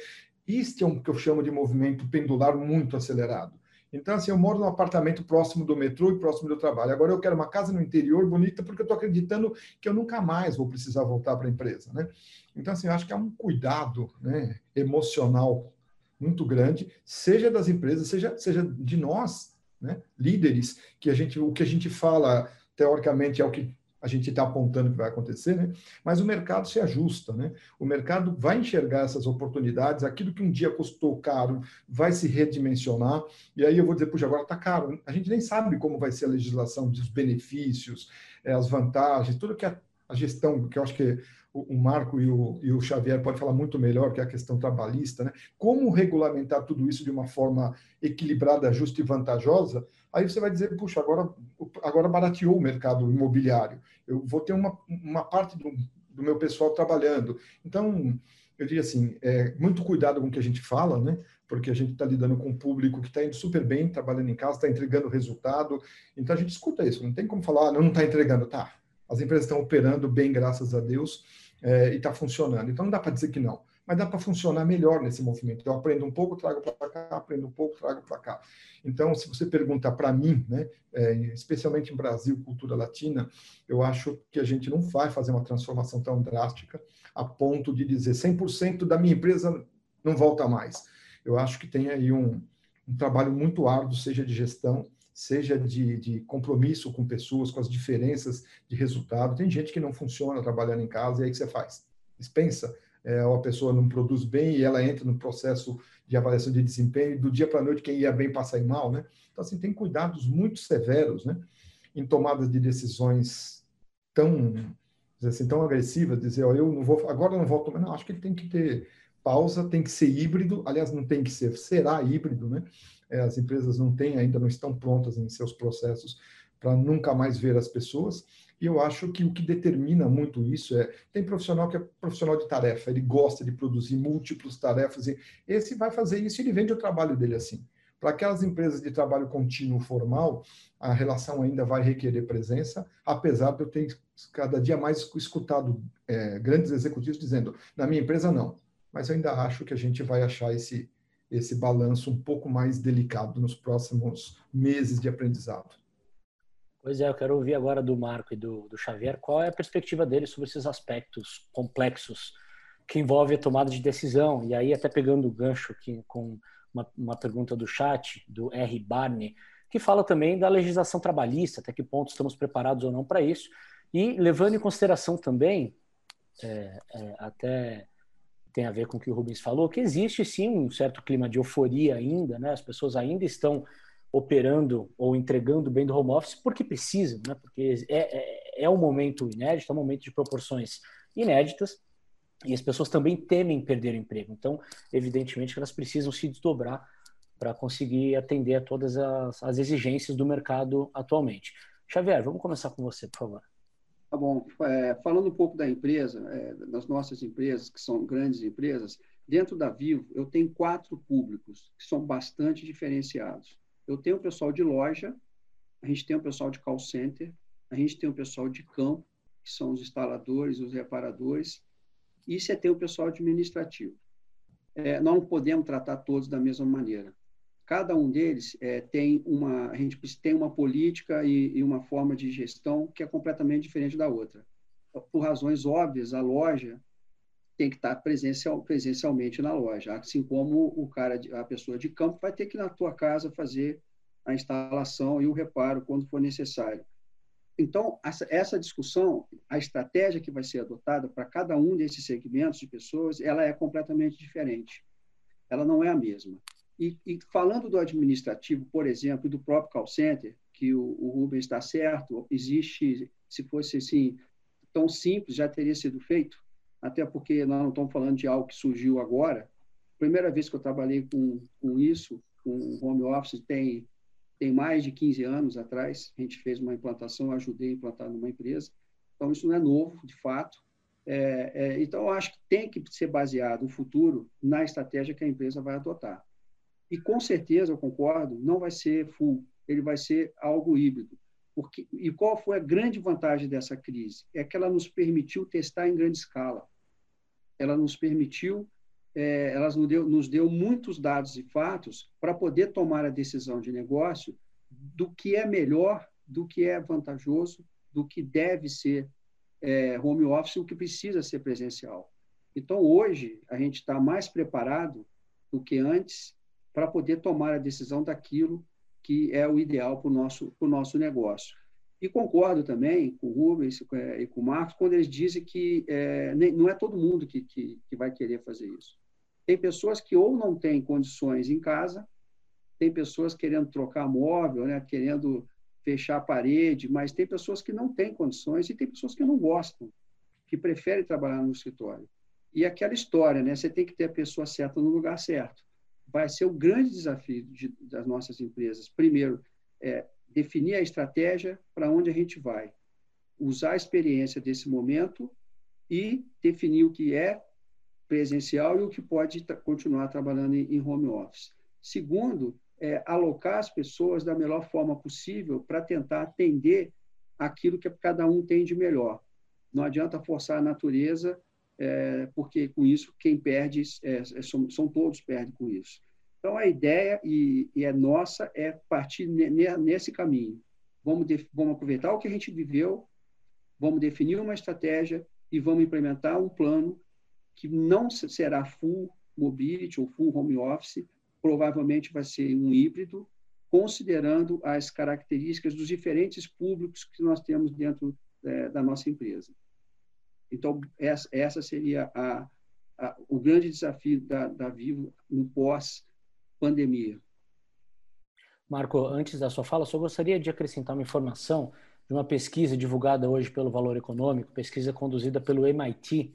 Isso é um que eu chamo de movimento pendular muito acelerado. Então, assim, eu moro num apartamento próximo do metrô e próximo do trabalho. Agora eu quero uma casa no interior bonita porque eu estou acreditando que eu nunca mais vou precisar voltar para a empresa, né? Então, assim, eu acho que é um cuidado né, emocional muito grande, seja das empresas, seja, seja de nós, né, líderes, que a gente, o que a gente fala, teoricamente, é o que a gente está apontando que vai acontecer, né? mas o mercado se ajusta, né? o mercado vai enxergar essas oportunidades, aquilo que um dia custou caro vai se redimensionar, e aí eu vou dizer, puxa, agora está caro, a gente nem sabe como vai ser a legislação dos benefícios, eh, as vantagens, tudo que a, a gestão, que eu acho que o, Marco e o, e o Xavier podem falar muito melhor, que é a questão trabalhista, né? Como regulamentar tudo isso de uma forma equilibrada, justa e vantajosa? Aí você vai dizer, puxa, agora, agora barateou o mercado imobiliário. Eu vou ter uma, uma parte do, do meu pessoal trabalhando. Então, eu diria assim, é, muito cuidado com o que a gente fala, né? Porque a gente está lidando com um público que está indo super bem, trabalhando em casa, está entregando resultado. Então a gente escuta isso. Não tem como falar, ah, não está entregando, tá? As empresas estão operando bem, graças a Deus é, e está funcionando. Então não dá para dizer que não, mas dá para funcionar melhor nesse movimento. Eu aprendo um pouco, trago para cá, aprendo um pouco, trago para cá. Então, se você pergunta para mim, né, é, especialmente em Brasil, cultura latina, eu acho que a gente não vai fazer uma transformação tão drástica a ponto de dizer 100% da minha empresa não volta mais. Eu acho que tem aí um, um trabalho muito árduo, seja de gestão, seja de, de, compromisso com pessoas, com as diferenças de resultado. Tem gente que não funciona trabalhando em casa, e aí que você faz? Dispensa, é, ou a pessoa não produz bem e ela entra no processo de avaliação de desempenho, e do dia para a noite quem ia bem passa a ir mal, né? Então, assim, tem cuidados muito severos, né? Em tomadas de decisões tão, assim, tão agressivas, dizer, ó, eu não vou, agora eu não volto, mas não, acho que ele tem que ter pausa, tem que ser híbrido, aliás, não tem que ser, será híbrido, né? É, as empresas não têm ainda, não estão prontas em seus processos para nunca mais ver as pessoas. E eu acho que o que determina muito isso é tem profissional que é profissional de tarefa, ele gosta de produzir múltiplas tarefas e esse vai fazer isso e ele vende o trabalho dele assim. Para aquelas empresas de trabalho contínuo formal, a relação ainda vai requerer presença, apesar de eu ter cada dia mais escutado é, grandes executivos dizendo: na minha empresa não. Mas eu ainda acho que a gente vai achar esse esse balanço um pouco mais delicado nos próximos meses de aprendizado. Pois é, eu quero ouvir agora do Marco e do, do Xavier qual é a perspectiva deles sobre esses aspectos complexos que envolvem a tomada de decisão. E aí, até pegando o gancho aqui com uma, uma pergunta do chat, do R. Barney, que fala também da legislação trabalhista, até que ponto estamos preparados ou não para isso. E levando em consideração também, é, é, até tem a ver com o que o Rubens falou, que existe sim um certo clima de euforia ainda, né? As pessoas ainda estão operando ou entregando bem do home office porque precisam, né? Porque é, é, é um momento inédito, é um momento de proporções inéditas e as pessoas também temem perder o emprego. Então, evidentemente, elas precisam se desdobrar para conseguir atender a todas as, as, exigências do mercado atualmente. Xavier, vamos começar com você, por favor. Tá bom. É, falando um pouco da empresa, é, das nossas empresas, que são grandes empresas, dentro da Vivo, eu tenho quatro públicos que são bastante diferenciados. Eu tenho o pessoal de loja, a gente tem o pessoal de call center, a gente tem o pessoal de campo, que são os instaladores, os reparadores, e você tem o pessoal administrativo. É, nós não podemos tratar todos da mesma maneira. Cada um deles é, tem uma, a gente tem uma política e, e uma forma de gestão que é completamente diferente da outra. Por razões óbvias, a loja tem que estar presencial, presencialmente na loja, assim como o cara, a pessoa de campo vai ter que ir na tua casa fazer a instalação e o reparo quando for necessário. Então, essa discussão, a estratégia que vai ser adotada para cada um desses segmentos de pessoas, ela é completamente diferente. Ela não é a mesma. E, e, falando do administrativo, por exemplo, do próprio call center, que o, o Rubens está certo, existe, se fosse assim, tão simples, já teria sido feito, até porque nós não estamos falando de algo que surgiu agora. Primeira vez que eu trabalhei com, com isso, com home office, tem, tem mais de 15 anos atrás. A gente fez uma implantação, ajudei a implantar numa empresa. Então, isso não é novo, de fato. É, é, então, eu acho que tem que ser baseado o futuro na estratégia que a empresa vai adotar. E com certeza, eu concordo, não vai ser full, ele vai ser algo híbrido. Porque, e qual foi a grande vantagem dessa crise? É que ela nos permitiu testar em grande escala. Ela nos permitiu, é, ela nos deu, nos deu muitos dados e fatos para poder tomar a decisão de negócio do que é melhor, do que é vantajoso, do que deve ser é, home office, o que precisa ser presencial. Então, hoje, a gente está mais preparado do que antes para poder tomar a decisão daquilo que é o ideal para o nosso, nosso negócio. E concordo também com o Rubens e com o Marcos quando eles dizem que é, não é todo mundo que, que, que vai querer fazer isso. Tem pessoas que ou não têm condições em casa, tem pessoas querendo trocar móvel, né, querendo fechar a parede, mas tem pessoas que não têm condições e tem pessoas que não gostam, que preferem trabalhar no escritório. E aquela história, né, você tem que ter a pessoa certa no lugar certo vai ser o grande desafio de, das nossas empresas. Primeiro, é, definir a estratégia para onde a gente vai, usar a experiência desse momento e definir o que é presencial e o que pode continuar trabalhando em, em, home office. Segundo, é, alocar as pessoas da melhor forma possível para tentar atender aquilo que cada um tem de melhor. Não adianta forçar a natureza é, porque com isso quem perde é, é, são, são, todos perdem com isso. Então a ideia e, e é nossa é partir nesse caminho. Vamos, vamos aproveitar o que a gente viveu, vamos definir uma estratégia e vamos implementar um plano que não será full mobility ou full home office, provavelmente vai ser um híbrido, considerando as características dos diferentes públicos que nós temos dentro é, da nossa empresa. Então, essa, essa seria a, a, o grande desafio da, da Vivo no pós-pandemia. Marco, antes da sua fala, só gostaria de acrescentar uma informação de uma pesquisa divulgada hoje pelo Valor Econômico, pesquisa conduzida pelo MIT,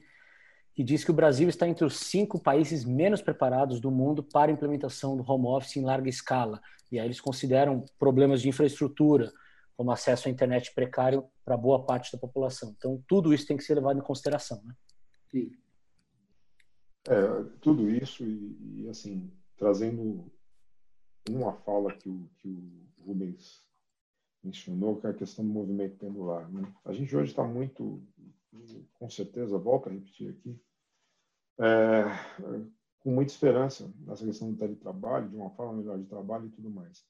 que diz que o Brasil está entre os cinco países menos preparados do mundo para a implementação do home office em larga escala. E aí eles consideram problemas de infraestrutura, como acesso à internet precário para boa parte da população. Então, tudo isso tem que ser levado em consideração, né? Sim. É, tudo isso e, e, assim, trazendo uma fala que o, que o Rubens mencionou, que é a questão do movimento pendular. Né? A gente hoje está muito, com certeza, volto a repetir aqui, é, com muita esperança nessa questão do teletrabalho, de uma forma melhor de trabalho e tudo mais.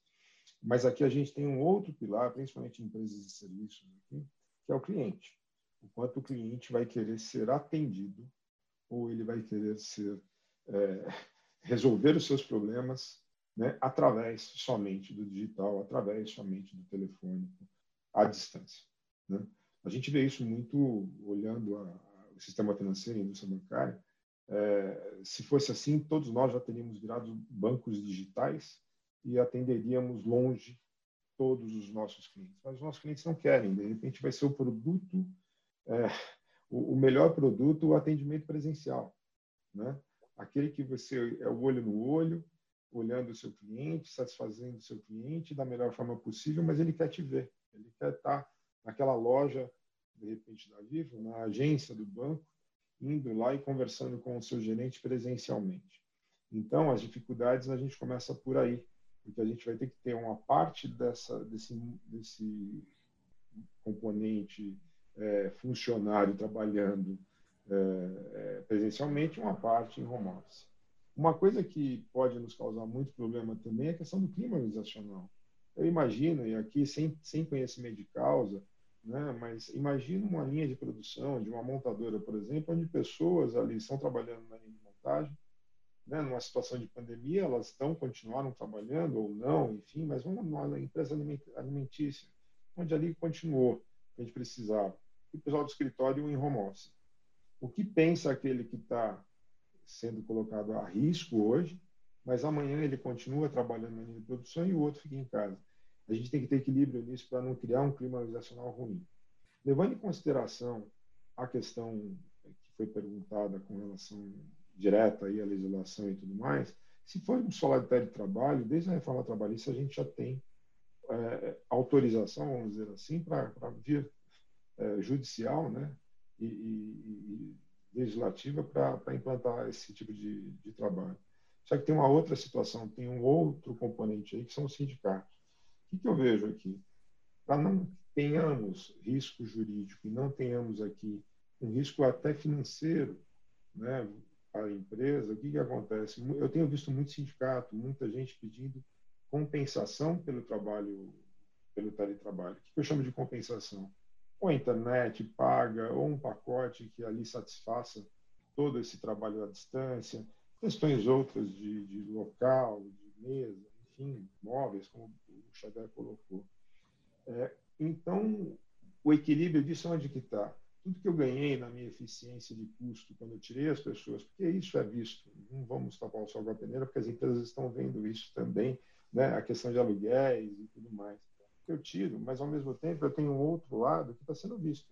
Mas aqui a gente tem um outro pilar, principalmente em empresas de serviços, aqui, que é o cliente. O quanto o cliente vai querer ser atendido ou ele vai querer ser é, resolver os seus problemas né, através somente do digital, através somente do telefônico, à distância. Né? A gente vê isso muito olhando a, o sistema financeiro e a indústria bancária, É, se fosse assim, todos nós já teríamos virado bancos digitais e atenderíamos longe todos os nossos clientes. Mas os nossos clientes não querem. De repente, vai ser o produto, é, o, melhor produto, o atendimento presencial, né? Aquele que você é o olho no olho, olhando o seu cliente, satisfazendo o seu cliente da melhor forma possível, mas ele quer te ver. Ele quer estar naquela loja, de repente, da Vivo, na agência do banco, indo lá e conversando com o seu gerente presencialmente. Então, as dificuldades a gente começa por aí, porque a gente vai ter que ter uma parte dessa, desse, desse componente é, funcionário trabalhando é, é, presencialmente, uma parte em home office. Uma coisa que pode nos causar muito problema também é a questão do clima organizacional. Eu imagino, e aqui sem, sem conhecimento de causa, né? Mas imagine uma linha de produção de uma montadora, por exemplo, onde pessoas ali estão trabalhando na linha de montagem, né? numa situação de pandemia, elas estão continuaram trabalhando ou não, enfim, mas vamos numa empresa alimentícia, onde ali continuou, a gente precisava. E o pessoal do escritório em home office. O que pensa aquele que está sendo colocado a risco hoje, mas amanhã ele continua trabalhando na linha de produção e o outro fica em casa. A gente tem que ter equilíbrio nisso para não criar um clima organizacional ruim. Levando em consideração a questão que foi perguntada com relação direta aí à legislação e tudo mais, se formos falar de teletrabalho, desde a reforma trabalhista a gente já tem é, autorização, vamos dizer assim, para via é, judicial né, e, e, e legislativa para implantar esse tipo de, de trabalho. Só que tem uma outra situação, tem um outro componente aí, que são os sindicatos. O que eu vejo aqui? Para não tenhamos risco jurídico e não tenhamos aqui um risco até financeiro né, para a empresa, o que, que acontece? Eu tenho visto muito sindicato, muita gente pedindo compensação pelo trabalho, pelo teletrabalho. O que eu chamo de compensação? Ou a internet paga, ou um pacote que ali satisfaça todo esse trabalho à distância, questões outras de, de local, de mesa, enfim, móveis, como o Xavier colocou. É, então, o equilíbrio disso onde que está? Tudo que eu ganhei na minha eficiência de custo quando eu tirei as pessoas, porque isso é visto, não vamos tapar o sol com a peneira, porque as empresas estão vendo isso também, né? a questão de aluguéis e tudo mais. Eu tiro, mas ao mesmo tempo eu tenho um outro lado que está sendo visto,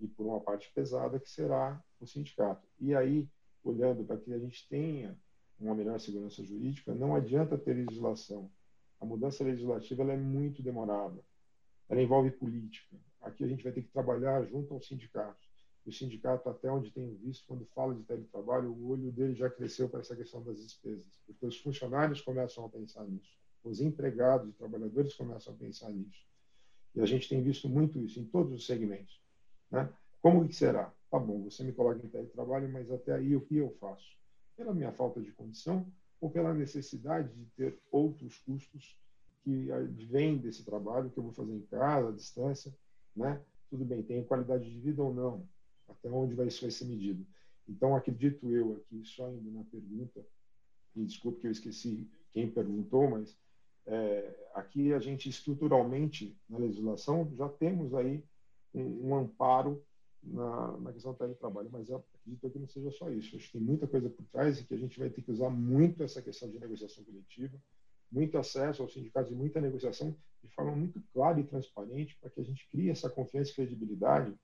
e por uma parte pesada que será o sindicato. E aí, olhando para que a gente tenha uma melhor segurança jurídica, não adianta ter legislação. A mudança legislativa é muito demorada. Ela envolve política. Aqui a gente vai ter que trabalhar junto aos sindicatos. O sindicato, até onde tenho visto, quando fala de teletrabalho, o olho dele já cresceu para essa questão das despesas, porque os funcionários começam a pensar nisso, os empregados e trabalhadores começam a pensar nisso. E a gente tem visto muito isso em todos os segmentos. Né? Como que será? Tá bom, você me coloca em teletrabalho, mas até aí o que eu faço? pela minha falta de condição ou pela necessidade de ter outros custos que vêm desse trabalho que eu vou fazer em casa, à distância, né? Tudo bem, tem qualidade de vida ou não? Até onde vai isso vai ser medido? Então, acredito eu aqui, só indo na pergunta, e desculpe que eu esqueci quem perguntou, mas é, aqui a gente estruturalmente na legislação já temos aí um, um amparo na, na questão do teletrabalho, mas acredito que não seja só isso. Acho que tem muita coisa por trás e que a gente vai ter que usar muito essa questão de negociação coletiva, muito acesso aos sindicatos e muita negociação de forma muito clara e transparente para que a gente crie essa confiança e credibilidade,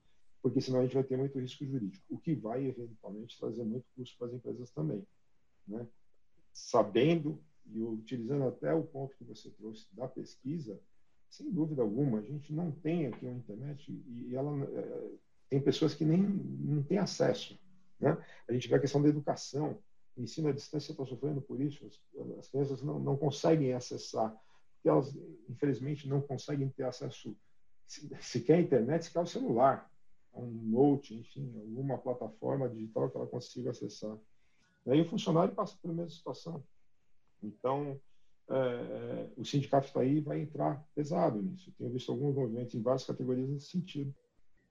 porque senão a gente vai ter muito risco jurídico, o que vai eventualmente trazer muito custo para as empresas também. Né? Sabendo e utilizando até o ponto que você trouxe da pesquisa, sem dúvida alguma, a gente não tem aqui uma internet e ela é, tem pessoas que nem não têm acesso. Né? A gente vê a questão da educação. Ensino à distância está sofrendo por isso. As, as crianças não, não conseguem acessar, porque elas, infelizmente, não conseguem ter acesso se, se quer a internet, se quer o celular, um note, enfim, alguma plataforma digital que ela consiga acessar. Aí o funcionário passa pela mesma situação. Então, é, o sindicato está aí vai entrar pesado nisso. tenho visto alguns movimentos em várias categorias nesse sentido.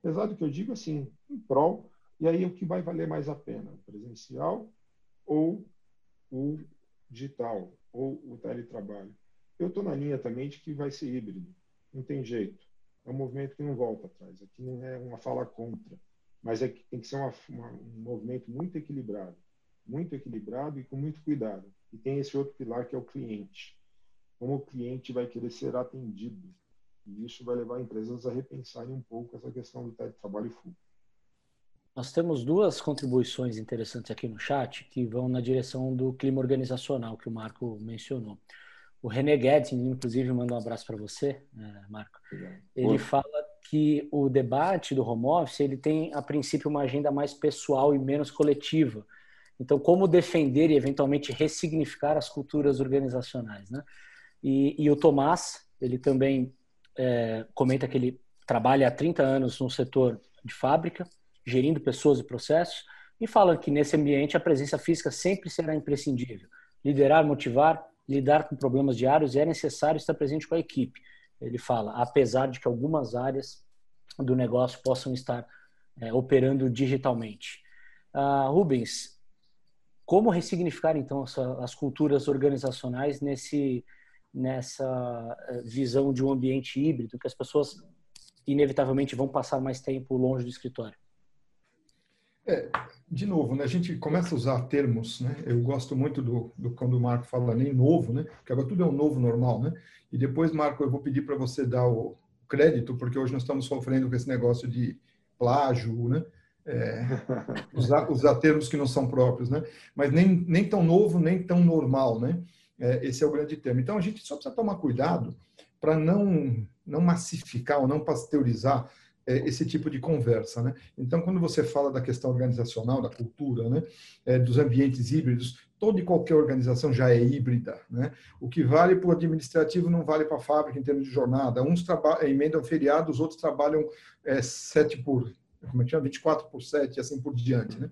Apesar do que eu digo assim, em prol, e aí o que vai valer mais a pena, o presencial ou o digital, ou o teletrabalho. Eu estou na linha também de que vai ser híbrido, não tem jeito. É um movimento que não volta atrás, aqui não é uma fala contra, mas é que tem que ser uma, uma, um movimento muito equilibrado. muito equilibrado e com muito cuidado. E tem esse outro pilar que é o cliente. Como o cliente vai querer ser atendido. E isso vai levar empresas a repensarem um pouco essa questão do trabalho full. Nós temos duas contribuições interessantes aqui no chat que vão na direção do clima organizacional que o Marco mencionou. O René Guedes, inclusive, manda um abraço para você, né, Marco. Ele fala que o debate do home office ele tem, a princípio, uma agenda mais pessoal e menos coletiva. Então, como defender e, eventualmente, ressignificar as culturas organizacionais, né? E, e o Tomás, ele também é, comenta que ele trabalha há 30 anos no setor de fábrica, gerindo pessoas e processos, e fala que nesse ambiente a presença física sempre será imprescindível. Liderar, motivar, lidar com problemas diários é necessário estar presente com a equipe. Ele fala, apesar de que algumas áreas do negócio possam estar é, operando digitalmente. Uh, Rubens, como ressignificar então as culturas organizacionais nesse nessa é, visão de um ambiente híbrido que as pessoas inevitavelmente vão passar mais tempo longe do escritório? É, de novo, né, a gente começa a usar termos, né? Eu gosto muito do, do quando o Marco fala nem novo, né? Porque agora tudo é um novo normal, né? E depois, Marco, eu vou pedir para você dar o crédito, porque hoje nós estamos sofrendo com esse negócio de plágio, né? É, usar, usar termos que não são próprios, né? Mas nem, nem tão novo, nem tão normal, né? É, esse é o grande tema. Então, a gente só precisa tomar cuidado para não, não massificar ou não pasteurizar esse tipo de conversa. Né? Então, quando você fala da questão organizacional, da cultura, né, é, dos ambientes híbridos, toda e qualquer organização já é híbrida. Né? O que vale para o administrativo não vale para a fábrica em termos de jornada. Uns emendam feriado, os outros trabalham é, sete por, como é que chama? 24 por 7 e assim por diante. Né?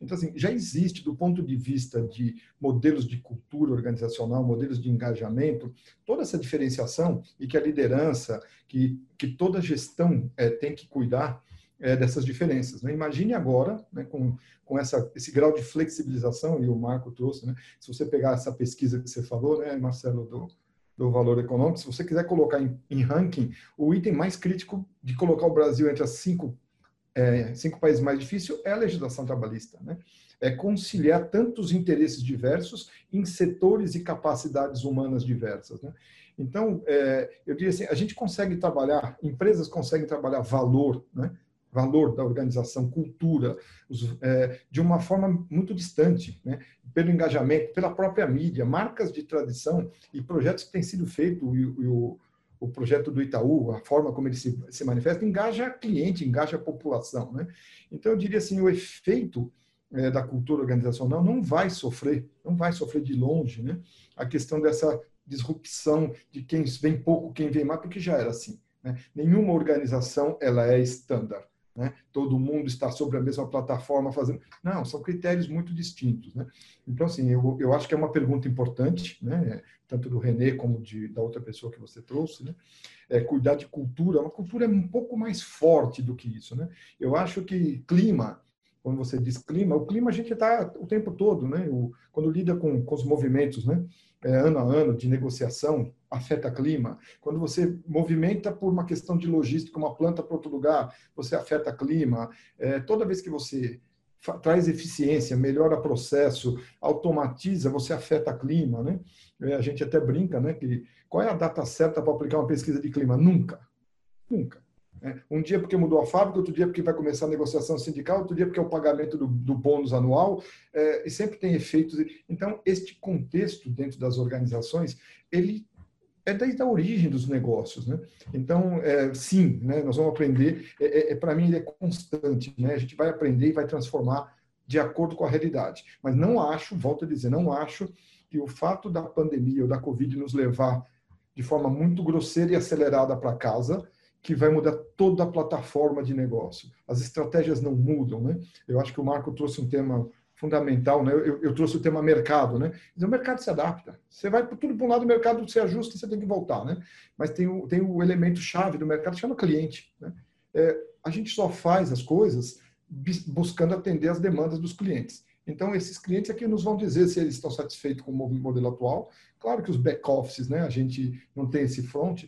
Então, assim, já existe, do ponto de vista de modelos de cultura organizacional, modelos de engajamento, toda essa diferenciação e que a liderança, que, que toda gestão é, tem que cuidar é, dessas diferenças. Né? Imagine agora, né, com, com essa, esse grau de flexibilização, e o Marco trouxe, né, se você pegar essa pesquisa que você falou, né, Marcelo, do, do valor econômico, se você quiser colocar em, em ranking, o item mais crítico de colocar o Brasil entre as cinco é, cinco países mais difícil é a legislação trabalhista, né? É conciliar tantos interesses diversos em setores e capacidades humanas diversas, né? Então, é, eu diria assim, a gente consegue trabalhar, empresas conseguem trabalhar valor, né? valor da organização, cultura, os, é, de uma forma muito distante, né? pelo engajamento, pela própria mídia, marcas de tradição e projetos que têm sido feitos, e, o, o projeto do Itaú, a forma como ele se, se manifesta, engaja cliente, engaja a população. Né? Então, eu diria assim, o efeito é, da cultura organizacional não vai sofrer, não vai sofrer de longe né? a questão dessa disrupção de quem vem pouco, quem vem mais, porque já era assim. Né? Nenhuma organização ela é estándar. Né? Todo mundo está sobre a mesma plataforma fazendo. Não, são critérios muito distintos. Né? Então, assim, eu, eu acho que é uma pergunta importante, né? tanto do Renê como de, da outra pessoa que você trouxe. Né? É, cuidar de cultura, uma cultura um pouco mais forte do que isso. Né? Eu acho que clima, quando você diz clima, o clima a gente está o tempo todo, né? O, quando lida com, com os movimentos, né? É, ano a ano de negociação, afeta clima. Quando você movimenta por uma questão de logística, uma planta para outro lugar, você afeta clima. É, toda vez que você traz eficiência, melhora processo, automatiza, você afeta clima, né? É, a gente até brinca, né? Que qual é a data certa para aplicar uma pesquisa de clima? Nunca, nunca. É, um dia porque mudou a fábrica, outro dia porque vai começar a negociação sindical, outro dia porque é o pagamento do, do bônus anual, é, e sempre tem efeitos. Então, este contexto dentro das organizações, ele é desde a origem dos negócios, né? Então, é, sim, né, nós vamos aprender, é, é, é para mim ele é constante, né? A gente vai aprender e vai transformar de acordo com a realidade. Mas não acho, volto a dizer, não acho que o fato da pandemia ou da Covid nos levar de forma muito grosseira e acelerada para casa, que vai mudar toda a plataforma de negócio. As estratégias não mudam, né? Eu acho que o Marco trouxe um tema fundamental, né? Eu, eu trouxe o tema mercado, né? O mercado se adapta. Você vai tudo para um lado, o mercado se ajusta você tem que voltar, né? Mas tem o, tem o elemento chave do mercado chama cliente. Né? É, a gente só faz as coisas buscando atender as demandas dos clientes. Então, esses clientes aqui nos vão dizer se eles estão satisfeitos com o modelo atual. Claro que os back-offices, né? A gente não tem esse front,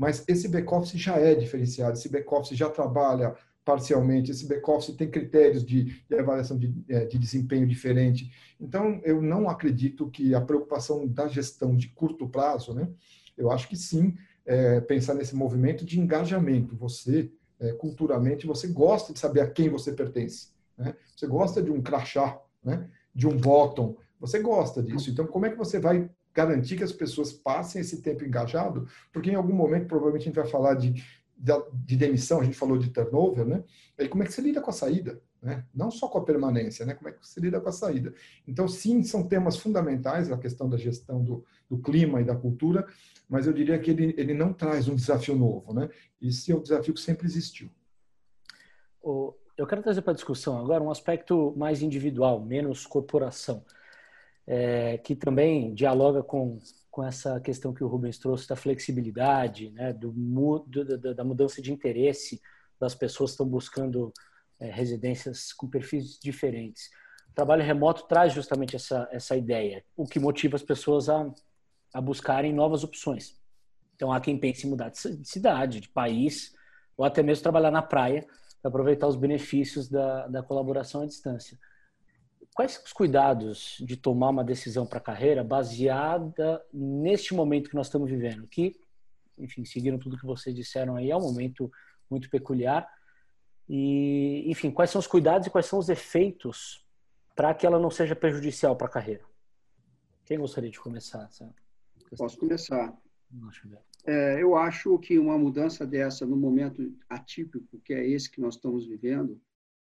mas esse back-office já é diferenciado, esse back-office já trabalha parcialmente. Esse back-office tem critérios de, de avaliação de, é, de, desempenho diferente. Então, eu não acredito que a preocupação da gestão de curto prazo, né? Eu acho que sim, é, pensar nesse movimento de engajamento. Você, é, culturalmente, você gosta de saber a quem você pertence. Né? Você gosta de um crachá, né? de um bottom. Você gosta disso. Então, como é que você vai garantir que as pessoas passem esse tempo engajado? Porque em algum momento, provavelmente, a gente vai falar de de demissão, a gente falou de turnover, né? E como é que você lida com a saída? Né? Não só com a permanência, né? Como é que você lida com a saída? Então, sim, são temas fundamentais a questão da gestão do, do clima e da cultura, mas eu diria que ele, ele não traz um desafio novo, né? Esse é um desafio que sempre existiu. Eu quero trazer para a discussão agora um aspecto mais individual, menos corporação, é, que também dialoga com com essa questão que o Rubens trouxe da flexibilidade, né, do, do, da mudança de interesse das pessoas que estão buscando é, residências com perfis diferentes. O trabalho remoto traz justamente essa, essa ideia, o que motiva as pessoas a, a buscarem novas opções. Então, há quem pense em mudar de cidade, de país, ou até mesmo trabalhar na praia para aproveitar os benefícios da, da colaboração à distância quais os cuidados de tomar uma decisão para a carreira baseada neste momento que nós estamos vivendo? Que, enfim, seguindo tudo que vocês disseram aí, é um momento muito peculiar. E, enfim, quais são os cuidados e quais são os efeitos para que ela não seja prejudicial para a carreira? Quem gostaria de começar? Posso começar. É, eu acho que uma mudança dessa no momento atípico, que é esse que nós estamos vivendo,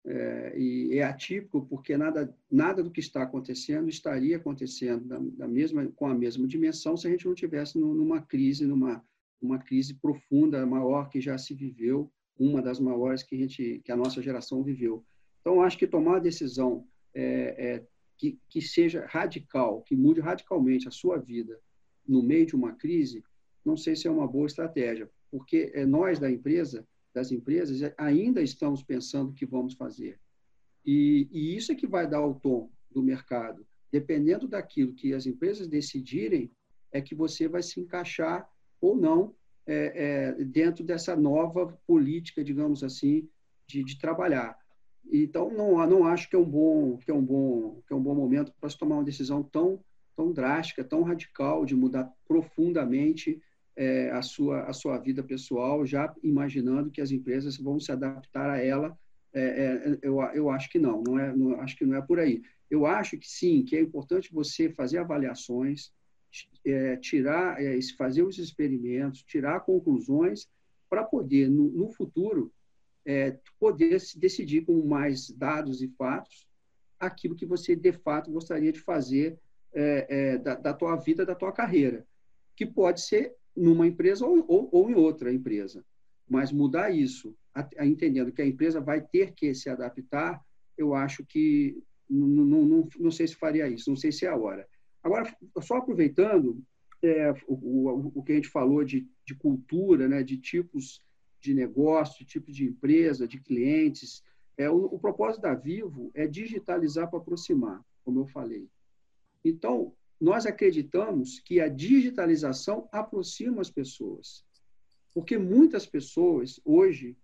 é, e é atípico porque nada, nada do que está acontecendo estaria acontecendo da, da, mesma, com a mesma dimensão se a gente não tivesse numa crise, numa uma crise profunda, maior que já se viveu, uma das maiores que a, gente, que a nossa geração viveu. Então, acho que tomar a decisão é, é, que, que seja radical, que mude radicalmente a sua vida no meio de uma crise, não sei se é uma boa estratégia, porque é, nós da empresa das empresas, ainda estamos pensando o que vamos fazer. E, e isso é que vai dar o tom do mercado. Dependendo daquilo que as empresas decidirem, é que você vai se encaixar ou não é, é, dentro dessa nova política, digamos assim, de, de, trabalhar. Então, não, não acho que é um bom, que é um bom, que é um bom momento para se tomar uma decisão tão, tão drástica, tão radical, de mudar profundamente é, a, sua, a sua vida pessoal, já imaginando que as empresas vão se adaptar a ela. É, é, eu, eu acho que não, não é, não, acho que não é por aí. Eu acho que sim, que é importante você fazer avaliações, é, tirar, é, fazer os experimentos, tirar conclusões para poder, no, no futuro, é, poder se decidir com mais dados e fatos aquilo que você de fato gostaria de fazer é, é, da, da tua vida, da tua carreira, que pode ser numa empresa ou, ou, ou em outra empresa. Mas mudar isso, a, a, entendendo que a empresa vai ter que se adaptar, eu acho que não, sei se faria isso, não sei se é a hora. Agora, só aproveitando é, o, o, o, que a gente falou de, de cultura, né, de tipos de negócio, de tipo de empresa, de clientes, é, o, o propósito da Vivo é digitalizar para aproximar, como eu falei. Então, nós acreditamos que a digitalização aproxima as pessoas. Porque muitas pessoas, hoje,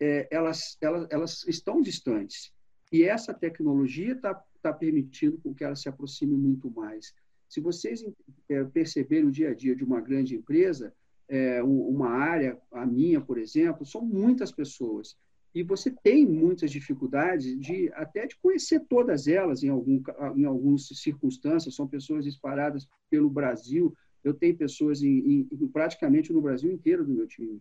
é, elas, elas, elas estão distantes. E essa tecnologia está tá permitindo que elas se aproximem muito mais. Se vocês é, perceberem o dia a dia de uma grande empresa, é, uma área, a minha, por exemplo, são muitas pessoas e você tem muitas dificuldades de até de conhecer todas elas em algum em algumas circunstâncias. São pessoas espalhadas pelo Brasil. Eu tenho pessoas em, em praticamente no Brasil inteiro do meu time.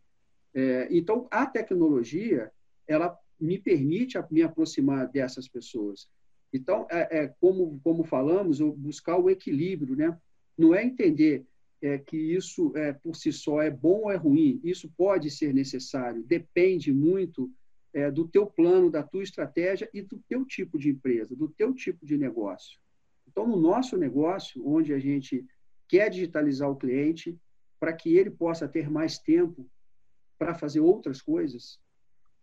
É, então a tecnologia ela me permite me aproximar dessas pessoas. Então é, é como como falamos buscar o equilíbrio né? Não é entender é, que isso é, por si só é bom ou é ruim. Isso pode ser necessário. Depende muito é, do teu plano, da tua estratégia e do teu tipo de empresa, do teu tipo de negócio. Então, no nosso negócio, onde a gente quer digitalizar o cliente para que ele possa ter mais tempo para fazer outras coisas,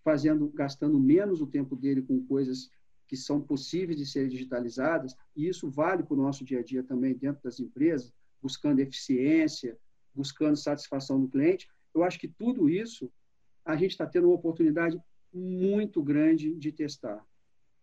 fazendo, gastando menos o tempo dele com coisas que são possíveis de serem digitalizadas, e isso vale para o nosso dia a dia também dentro das empresas, buscando eficiência, buscando satisfação do cliente. Eu acho que tudo isso a gente está tendo uma oportunidade muito grande de testar.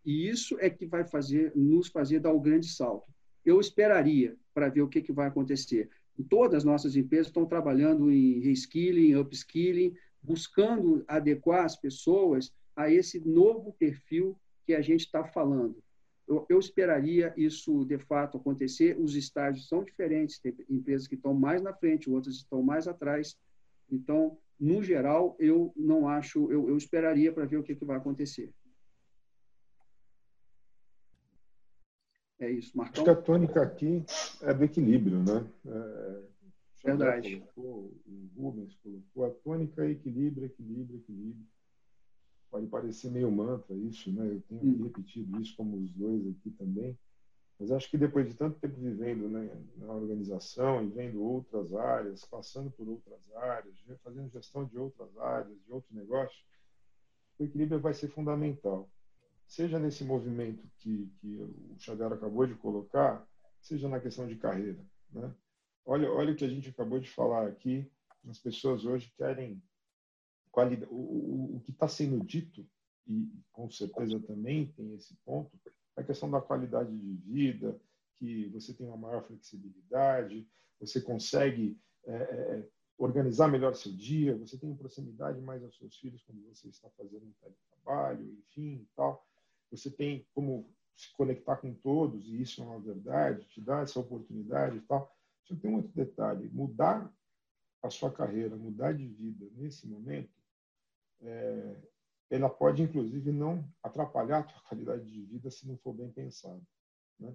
E isso é que vai fazer, nos fazer dar o grande salto. Eu esperaria para ver o que, que vai acontecer. Todas as nossas empresas estão trabalhando em reskilling, upskilling, buscando adequar as pessoas a esse novo perfil que a gente está falando. Eu, eu, esperaria isso, de fato, acontecer. Os estágios são diferentes, tem empresas que estão mais na frente, outras estão mais atrás. Então, no geral, eu não acho, eu, eu esperaria para ver o que, que vai acontecer. É isso, Marcão. Acho que a tônica aqui é do equilíbrio, né? É, Verdade. Colocou, o Rubens colocou, a tônica é equilíbrio, equilíbrio, equilíbrio. Pode parecer meio mantra isso, né? Eu tenho hum. repetido isso como os dois aqui também. Mas acho que depois de tanto tempo vivendo né, na organização e vendo outras áreas, passando por outras áreas, fazendo gestão de outras áreas, de outro negócio, o equilíbrio vai ser fundamental seja nesse movimento que, que o Xavier acabou de colocar, seja na questão de carreira. Né? Olha, olha o que a gente acabou de falar aqui, as pessoas hoje querem qualidade. O, o, o que está sendo dito, e com certeza também tem esse ponto, a questão da qualidade de vida, que você tem uma maior flexibilidade, você consegue é, é, organizar melhor seu dia, você tem proximidade mais aos seus filhos quando você está fazendo um teletrabalho, enfim, tal você tem como se conectar com todos, e isso é uma verdade, te dá essa oportunidade e tal. Só tem um outro detalhe: mudar a sua carreira, mudar de vida nesse momento, é, ela pode, inclusive, não atrapalhar a tua qualidade de vida se não for bem pensado. Né?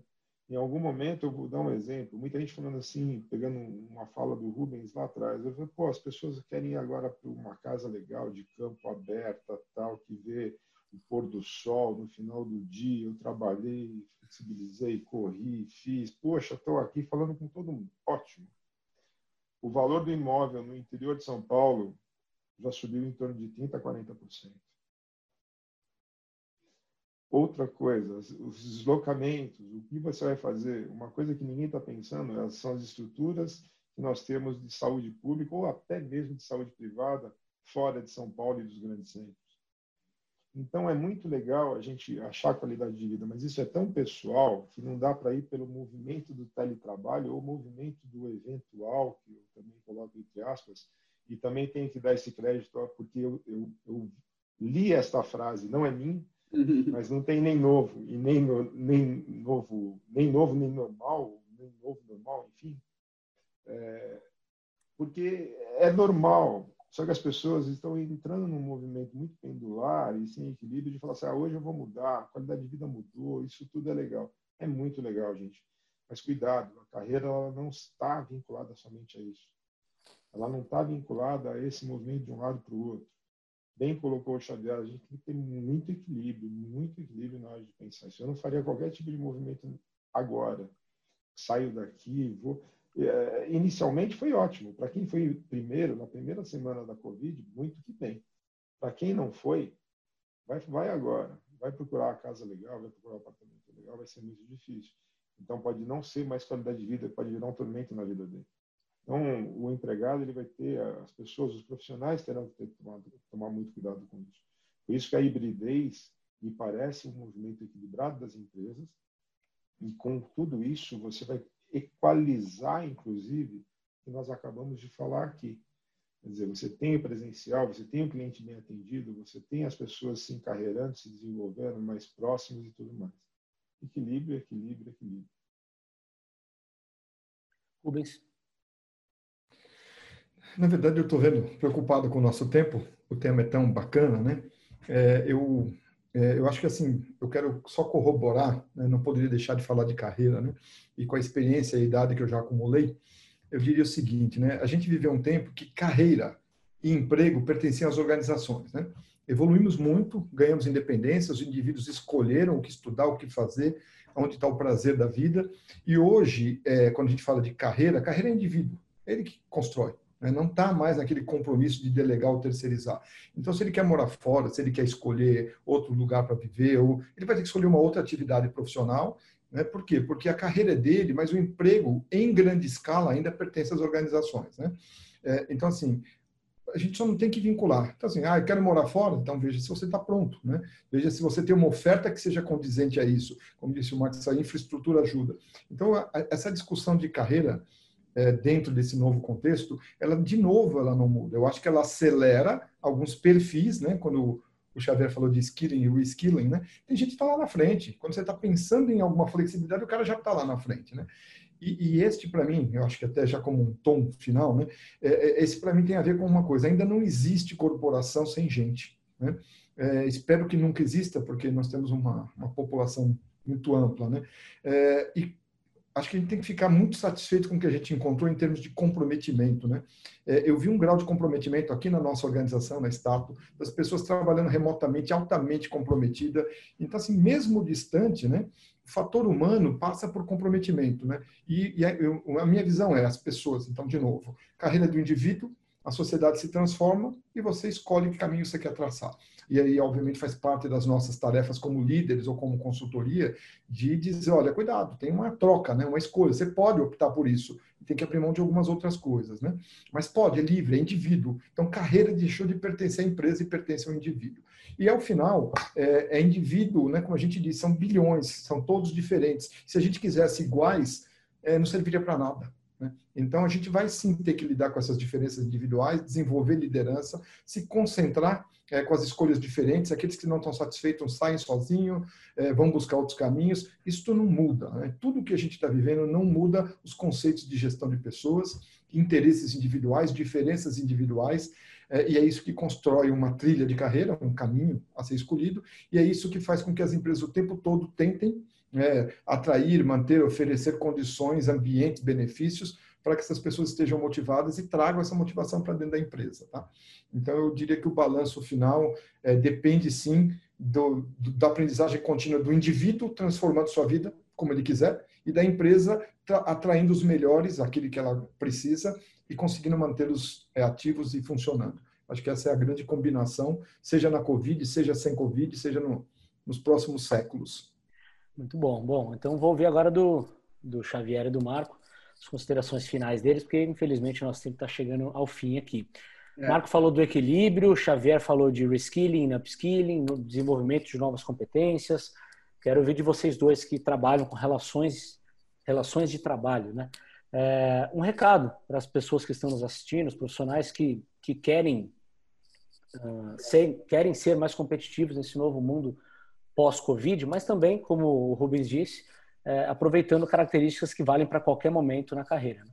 Em algum momento, eu vou dar um exemplo, muita gente falando assim, pegando uma fala do Rubens lá atrás, eu falei, pô, as pessoas querem ir agora para uma casa legal, de campo aberta, tal, que vê o pôr do sol no final do dia, eu trabalhei, flexibilizei, corri, fiz. Poxa, estou aqui falando com todo mundo. Ótimo. O valor do imóvel no interior de São Paulo já subiu em torno de 30% a 40%. Outra coisa, os deslocamentos, o que você vai fazer? Uma coisa que ninguém está pensando são as estruturas que nós temos de saúde pública ou até mesmo de saúde privada fora de São Paulo e dos grandes centros. Então é muito legal a gente achar qualidade de vida, mas isso é tão pessoal que não dá para ir pelo movimento do teletrabalho ou movimento do eventual, que eu também coloco entre aspas, e também tenho que dar esse crédito porque eu, eu, eu li esta frase, não é minha, mas não tem nem novo e nem, no, nem novo, nem novo nem normal, nem novo normal, enfim, é, porque é normal só que as pessoas estão entrando num movimento muito pendular e sem equilíbrio de falar assim: ah, hoje eu vou mudar, a qualidade de vida mudou, isso tudo é legal. É muito legal, gente. Mas cuidado, a carreira ela não está vinculada somente a isso. Ela não está vinculada a esse movimento de um lado para o outro. Bem colocou o Xavier, a gente tem que ter muito equilíbrio, muito equilíbrio na hora de pensar isso. Eu não faria qualquer tipo de movimento agora. Saio daqui, vou é, inicialmente foi ótimo. Para quem foi primeiro, na primeira semana da Covid, muito que bem. Para quem não foi, vai, vai agora. Vai procurar a casa legal, vai procurar um apartamento legal, vai ser muito difícil. Então, pode não ser mais qualidade de vida, pode virar um tormento na vida dele. Então, o empregado ele vai ter, as pessoas, os profissionais terão que ter, tomar, tomar muito cuidado com isso. Por isso que a hibridez me parece um movimento equilibrado das empresas, e com tudo isso, você vai equalizar, inclusive, que nós acabamos de falar aqui. Quer dizer, você tem o presencial, você tem o cliente bem atendido, você tem as pessoas se encarreirando, se desenvolvendo mais próximos e tudo mais. Equilíbrio, equilíbrio, equilíbrio. Rubens. Na verdade, eu estou vendo, preocupado com o nosso tempo, o tema é tão bacana, né? É, eu é, eu acho que assim, eu quero só corroborar, né, não poderia deixar de falar de carreira, né? E com a experiência e a idade que eu já acumulei, eu diria o seguinte, né? A gente viveu um tempo que carreira e emprego pertenciam às organizações, né? Evoluímos muito, ganhamos independência, os indivíduos escolheram o que estudar, o que fazer, onde está o prazer da vida. E hoje, é, quando a gente fala de carreira, carreira é indivíduo, é ele que constrói né? não está mais naquele compromisso de delegar ou terceirizar. Então, se ele quer morar fora, se ele quer escolher outro lugar para viver, ou ele vai ter que escolher uma outra atividade profissional. Né? Por quê? Porque a carreira é dele, mas o emprego, em grande escala, ainda pertence às organizações. Né? É, então, assim, a gente só não tem que vincular. Então, assim, ah, eu quero morar fora, então veja se você está pronto, né? Veja se você tem uma oferta que seja condizente a isso. Como disse o Max, a infraestrutura ajuda. Então, a, a, essa discussão de carreira dentro desse novo contexto, ela, de novo, ela não muda. Eu acho que ela acelera alguns perfis, né? Quando o Xavier falou de skilling e reskilling, né? Tem gente que está lá na frente. Quando você está pensando em alguma flexibilidade, o cara já está lá na frente, né? E, e este, para mim, eu acho que até já como um tom final, né? É, é esse, para mim, tem a ver com uma coisa. Ainda não existe corporação sem gente. Né? É, espero que nunca exista, porque nós temos uma, uma população muito ampla. Né? É, e acho que a gente tem que ficar muito satisfeito com o que a gente encontrou em termos de comprometimento. Né? É, eu vi um grau de comprometimento aqui na nossa organização, na Stato, das pessoas trabalhando remotamente, altamente comprometida. Então, assim, mesmo distante, né, o fator humano passa por comprometimento. Né? E, e a, eu, a minha visão é as pessoas, então, de novo, carreira do indivíduo, a sociedade se transforma e você escolhe que caminho você quer traçar. E aí, obviamente, faz parte das nossas tarefas como líderes ou como consultoria de dizer, olha, cuidado, tem uma troca, né? uma escolha. Você pode optar por isso, tem que abrir mão de algumas outras coisas, né? Mas pode, é livre, é indivíduo. Então, carreira deixou de pertencer à empresa e pertence ao indivíduo. E ao final, é, é indivíduo, né? Como a gente disse, são bilhões, são todos diferentes. Se a gente quisesse iguais, é, não serviria para nada. Né? Então, a gente vai sim ter que lidar com essas diferenças individuais, desenvolver liderança, se concentrar é, com as escolhas diferentes. Aqueles que não estão satisfeitos saem sozinhos, é, vão buscar outros caminhos. Isso não muda. Né? Tudo que a gente está vivendo não muda os conceitos de gestão de pessoas, interesses individuais, diferenças individuais. É, e é isso que constrói uma trilha de carreira, um caminho a ser escolhido. E é isso que faz com que as empresas o tempo todo tentem é, atrair, manter, oferecer condições, ambientes, benefícios para que essas pessoas estejam motivadas e tragam essa motivação para dentro da empresa. Tá? Então, eu diria que o balanço final é, depende, sim, do, do, da aprendizagem contínua do indivíduo transformando sua vida como ele quiser e da empresa atraindo os melhores, aquele que ela precisa e conseguindo mantê-los é, ativos e funcionando. Acho que essa é a grande combinação, seja na Covid, seja sem Covid, seja no, nos próximos séculos. Muito bom. Bom, então vou ouvir agora do, do Xavier e do Marco as considerações finais deles, porque infelizmente nosso tempo está chegando ao fim aqui. É. Marco falou do equilíbrio, Xavier falou de reskilling, upskilling, no desenvolvimento de novas competências. Quero ouvir de vocês dois que trabalham com relações, relações de trabalho, né? É, um recado para as pessoas que estão nos assistindo, os profissionais que, que querem, uh, ser, querem ser mais competitivos nesse novo mundo pós-Covid, mas também, como o Rubens disse, é, aproveitando características que valem para qualquer momento na carreira. Né?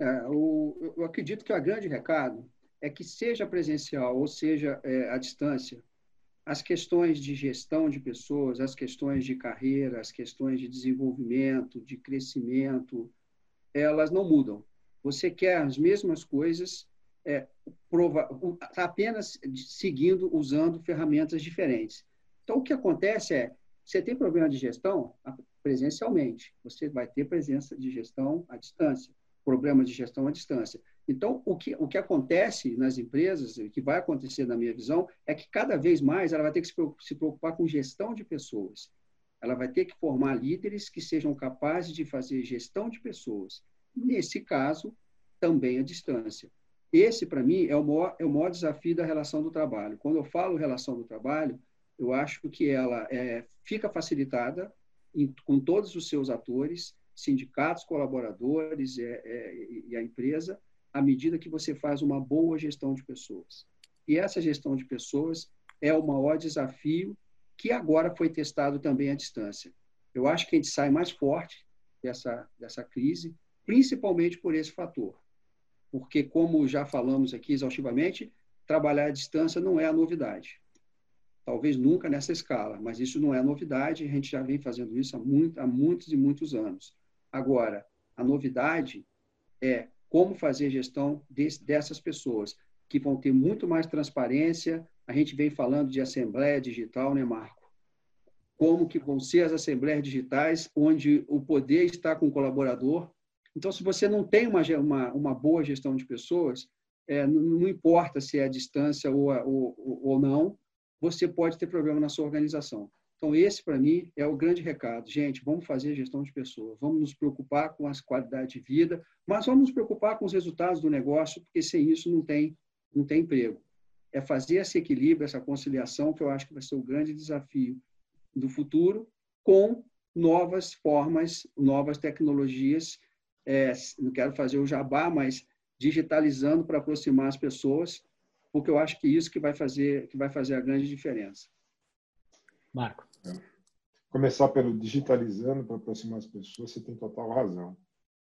É, o, eu acredito que o grande recado é que seja presencial ou seja é, à distância, as questões de gestão de pessoas, as questões de carreira, as questões de desenvolvimento, de crescimento, elas não mudam. Você quer as mesmas coisas, é, prova, apenas seguindo, usando ferramentas diferentes. Então, o que acontece é, você tem problema de gestão presencialmente, você vai ter presença de gestão à distância, problemas de gestão à distância. Então, o que, o que acontece nas empresas, o que vai acontecer na minha visão, é que cada vez mais ela vai ter que se preocupar com gestão de pessoas. Ela vai ter que formar líderes que sejam capazes de fazer gestão de pessoas. Nesse caso, também à distância. Esse, para mim, é o, maior, é o maior desafio da relação do trabalho. Quando eu falo relação do trabalho, eu acho que ela é, fica facilitada em, com todos os seus atores, sindicatos, colaboradores é, é, e a empresa, à medida que você faz uma boa gestão de pessoas. E essa gestão de pessoas é o maior desafio que agora foi testado também à distância. Eu acho que a gente sai mais forte dessa, dessa crise, principalmente por esse fator porque, como já falamos aqui exaustivamente, trabalhar à distância não é a novidade. Talvez nunca nessa escala, mas isso não é novidade, a gente já vem fazendo isso há, muito, há muitos e muitos anos. Agora, a novidade é como fazer gestão dessas pessoas, que vão ter muito mais transparência. A gente vem falando de assembleia digital, né, Marco? Como que vão ser as assembleias digitais, onde o poder está com o colaborador, então, se você não tem uma, uma, uma boa gestão de pessoas, é, não, não, importa se é a distância ou, ou, ou não, você pode ter problema na sua organização. Então, esse, para mim, é o grande recado. Gente, vamos fazer gestão de pessoas, vamos nos preocupar com a qualidade de vida, mas vamos nos preocupar com os resultados do negócio, porque sem isso não tem, não tem emprego. É fazer esse equilíbrio, essa conciliação, que eu acho que vai ser o grande desafio do futuro, com novas formas, novas tecnologias. É, não quero fazer o jabá, mas digitalizando para aproximar as pessoas, porque eu acho que isso que vai fazer, que vai fazer a grande diferença. Marco. Começar pelo digitalizando para aproximar as pessoas, você tem total razão.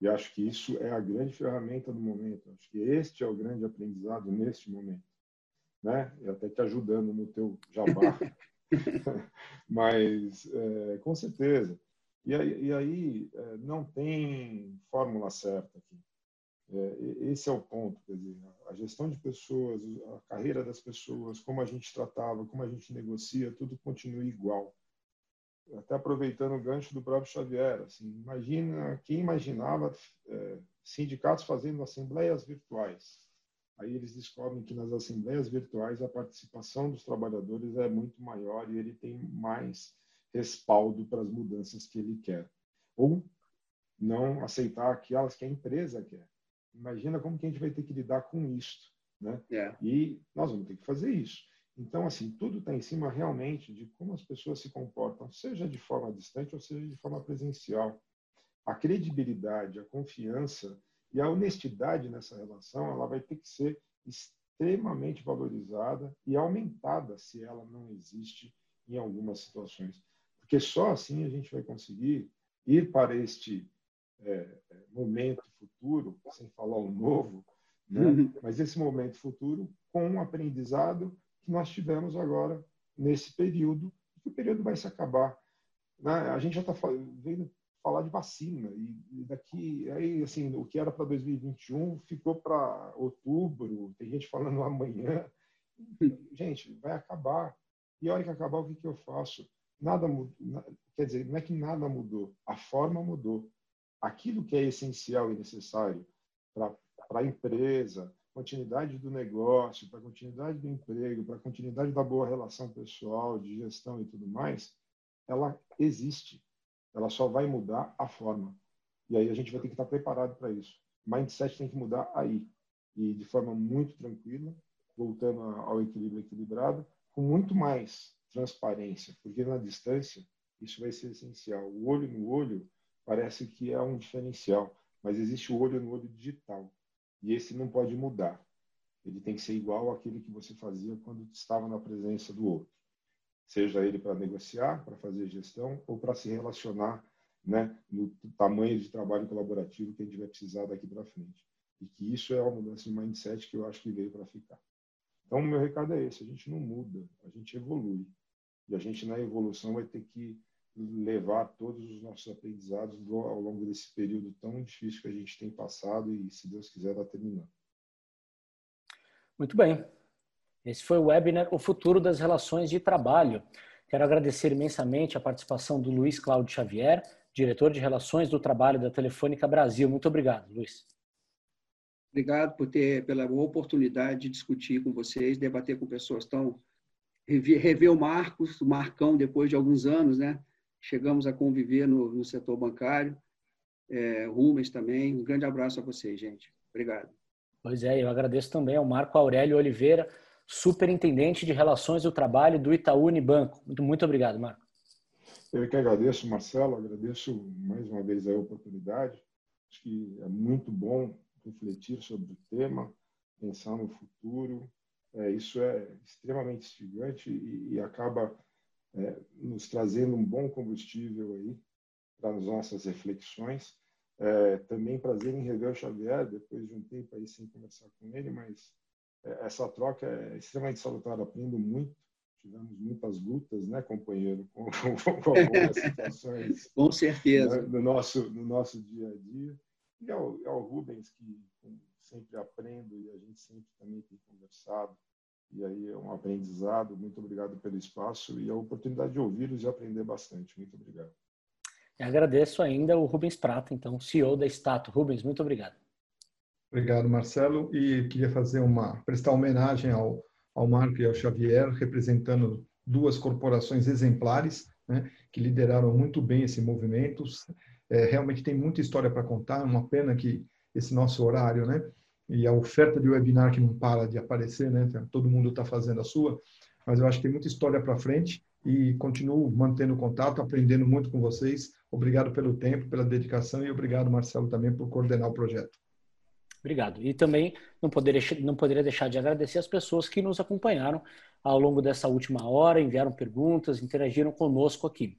E acho que isso é a grande ferramenta do momento. Acho que este é o grande aprendizado neste momento. Né? E até te ajudando no teu jabá. Mas, é, com certeza. E aí, e aí é, não tem fórmula certa aqui. É, esse é o ponto. Quer dizer, a gestão de pessoas, a carreira das pessoas, como a gente tratava, como a gente negocia, tudo continua igual. Até aproveitando o gancho do próprio Xavier, assim, imagina quem imaginava é, sindicatos fazendo assembleias virtuais. Aí eles descobrem que nas assembleias virtuais a participação dos trabalhadores é muito maior e ele tem mais respaldo para as mudanças que ele quer. Ou não aceitar aquelas que a empresa quer. Imagina como que a gente vai ter que lidar com isso, né? É. E nós vamos ter que fazer isso. Então, assim, tudo está em cima realmente de como as pessoas se comportam, seja de forma distante ou seja de forma presencial. A credibilidade, a confiança e a honestidade nessa relação, ela vai ter que ser extremamente valorizada e aumentada se ela não existe em algumas situações. Porque só assim a gente vai conseguir ir para este é, é, momento futuro, sem falar o novo, né? Uhum. mas esse momento futuro com um aprendizado que nós tivemos agora nesse período, que o período vai se acabar. Né? A gente já está vendo falar de vacina e daqui aí assim o que era para 2021 ficou para outubro tem gente falando amanhã gente vai acabar e a hora que acabar o que, que eu faço nada mudou quer dizer não é que nada mudou a forma mudou aquilo que é essencial e necessário para a empresa, continuidade do negócio, para a continuidade do emprego, para a continuidade da boa relação pessoal, de gestão e tudo mais, ela existe. Ela só vai mudar a forma. E aí a gente vai ter que estar preparado para isso. Mindset tem que mudar aí. E de forma muito tranquila, voltando ao equilíbrio equilibrado, com muito mais transparência, porque na distância isso vai ser essencial. O olho no olho parece que é um diferencial, mas existe o olho no olho digital. E esse não pode mudar. Ele tem que ser igual àquele que você fazia quando estava na presença do outro. Seja ele para negociar, para fazer gestão ou para se relacionar né, no tamanho de trabalho colaborativo que a gente vai precisar daqui para frente. E que isso é uma mudança de mindset que eu acho que veio para ficar. Então, meu recado é esse: a gente não muda, a gente evolui. E a gente, na evolução, vai ter que levar todos os nossos aprendizados ao longo desse período tão difícil que a gente tem passado e, se Deus quiser, está terminando. Muito bem. Esse foi o webinar O Futuro das Relações de Trabalho. Quero agradecer imensamente a participação do Luiz Cláudio Xavier, diretor de Relações do Trabalho da Telefônica Brasil. Muito obrigado, Luiz. Obrigado por ter pela oportunidade de discutir com vocês, debater com pessoas tão rever, rever o Marcos, o Marcão depois de alguns anos, né? Chegamos a conviver no, no setor bancário. É, Rumens também. Um grande abraço a vocês, gente. Obrigado. Pois é, eu agradeço também ao Marco Aurélio Oliveira, superintendente de Relações do Trabalho do Itaú Unibanco. Muito, muito obrigado, Marco. Eu que agradeço, Marcelo, agradeço mais uma vez a oportunidade. Acho que é muito bom refletir sobre o tema, pensar no futuro. É, isso é extremamente instigante e, e acaba é, nos trazendo um bom combustível aí para as nossas reflexões. É, também prazer em rever o Xavier, depois de um tempo aí sem conversar com ele, mas é, essa troca é extremamente salutar, aprendo muito. Tivemos muitas lutas, né, companheiro, com, com, com algumas situações. com certeza. Né, no, nosso, no nosso dia a dia. E ao, ao Rubens, que sempre aprendo e a gente sempre também tem conversado e aí é um aprendizado. Muito obrigado pelo espaço e a oportunidade de ouvi-los e aprender bastante. Muito obrigado. Eu agradeço ainda o Rubens Prata, então, CEO da Stato. Rubens, muito obrigado. Obrigado, Marcelo. E queria fazer uma prestar homenagem ao, ao Marco e ao Xavier, representando duas corporações exemplares, né, que lideraram muito bem esse movimento. É, realmente tem muita história para contar, é uma pena que esse nosso horário, né? E a oferta de webinar que não para de aparecer, né? Todo mundo está fazendo a sua, mas eu acho que tem muita história para frente e continuo mantendo contato, aprendendo muito com vocês. Obrigado pelo tempo, pela dedicação e obrigado, Marcelo, também por coordenar o projeto. Obrigado. E também não poderia, não poderia deixar de agradecer as pessoas que nos acompanharam ao longo dessa última hora, enviaram perguntas, interagiram conosco aqui.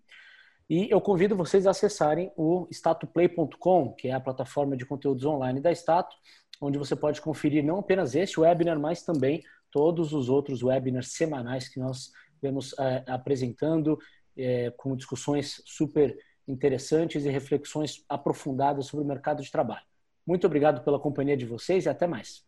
E eu convido vocês a acessarem o statuplay.com, que é a plataforma de conteúdos online da Stato, onde você pode conferir não apenas este webinar, mas também todos os outros webinars semanais que nós vemos é, apresentando, é, com discussões super interessantes e reflexões aprofundadas sobre o mercado de trabalho. Muito obrigado pela companhia de vocês e até mais.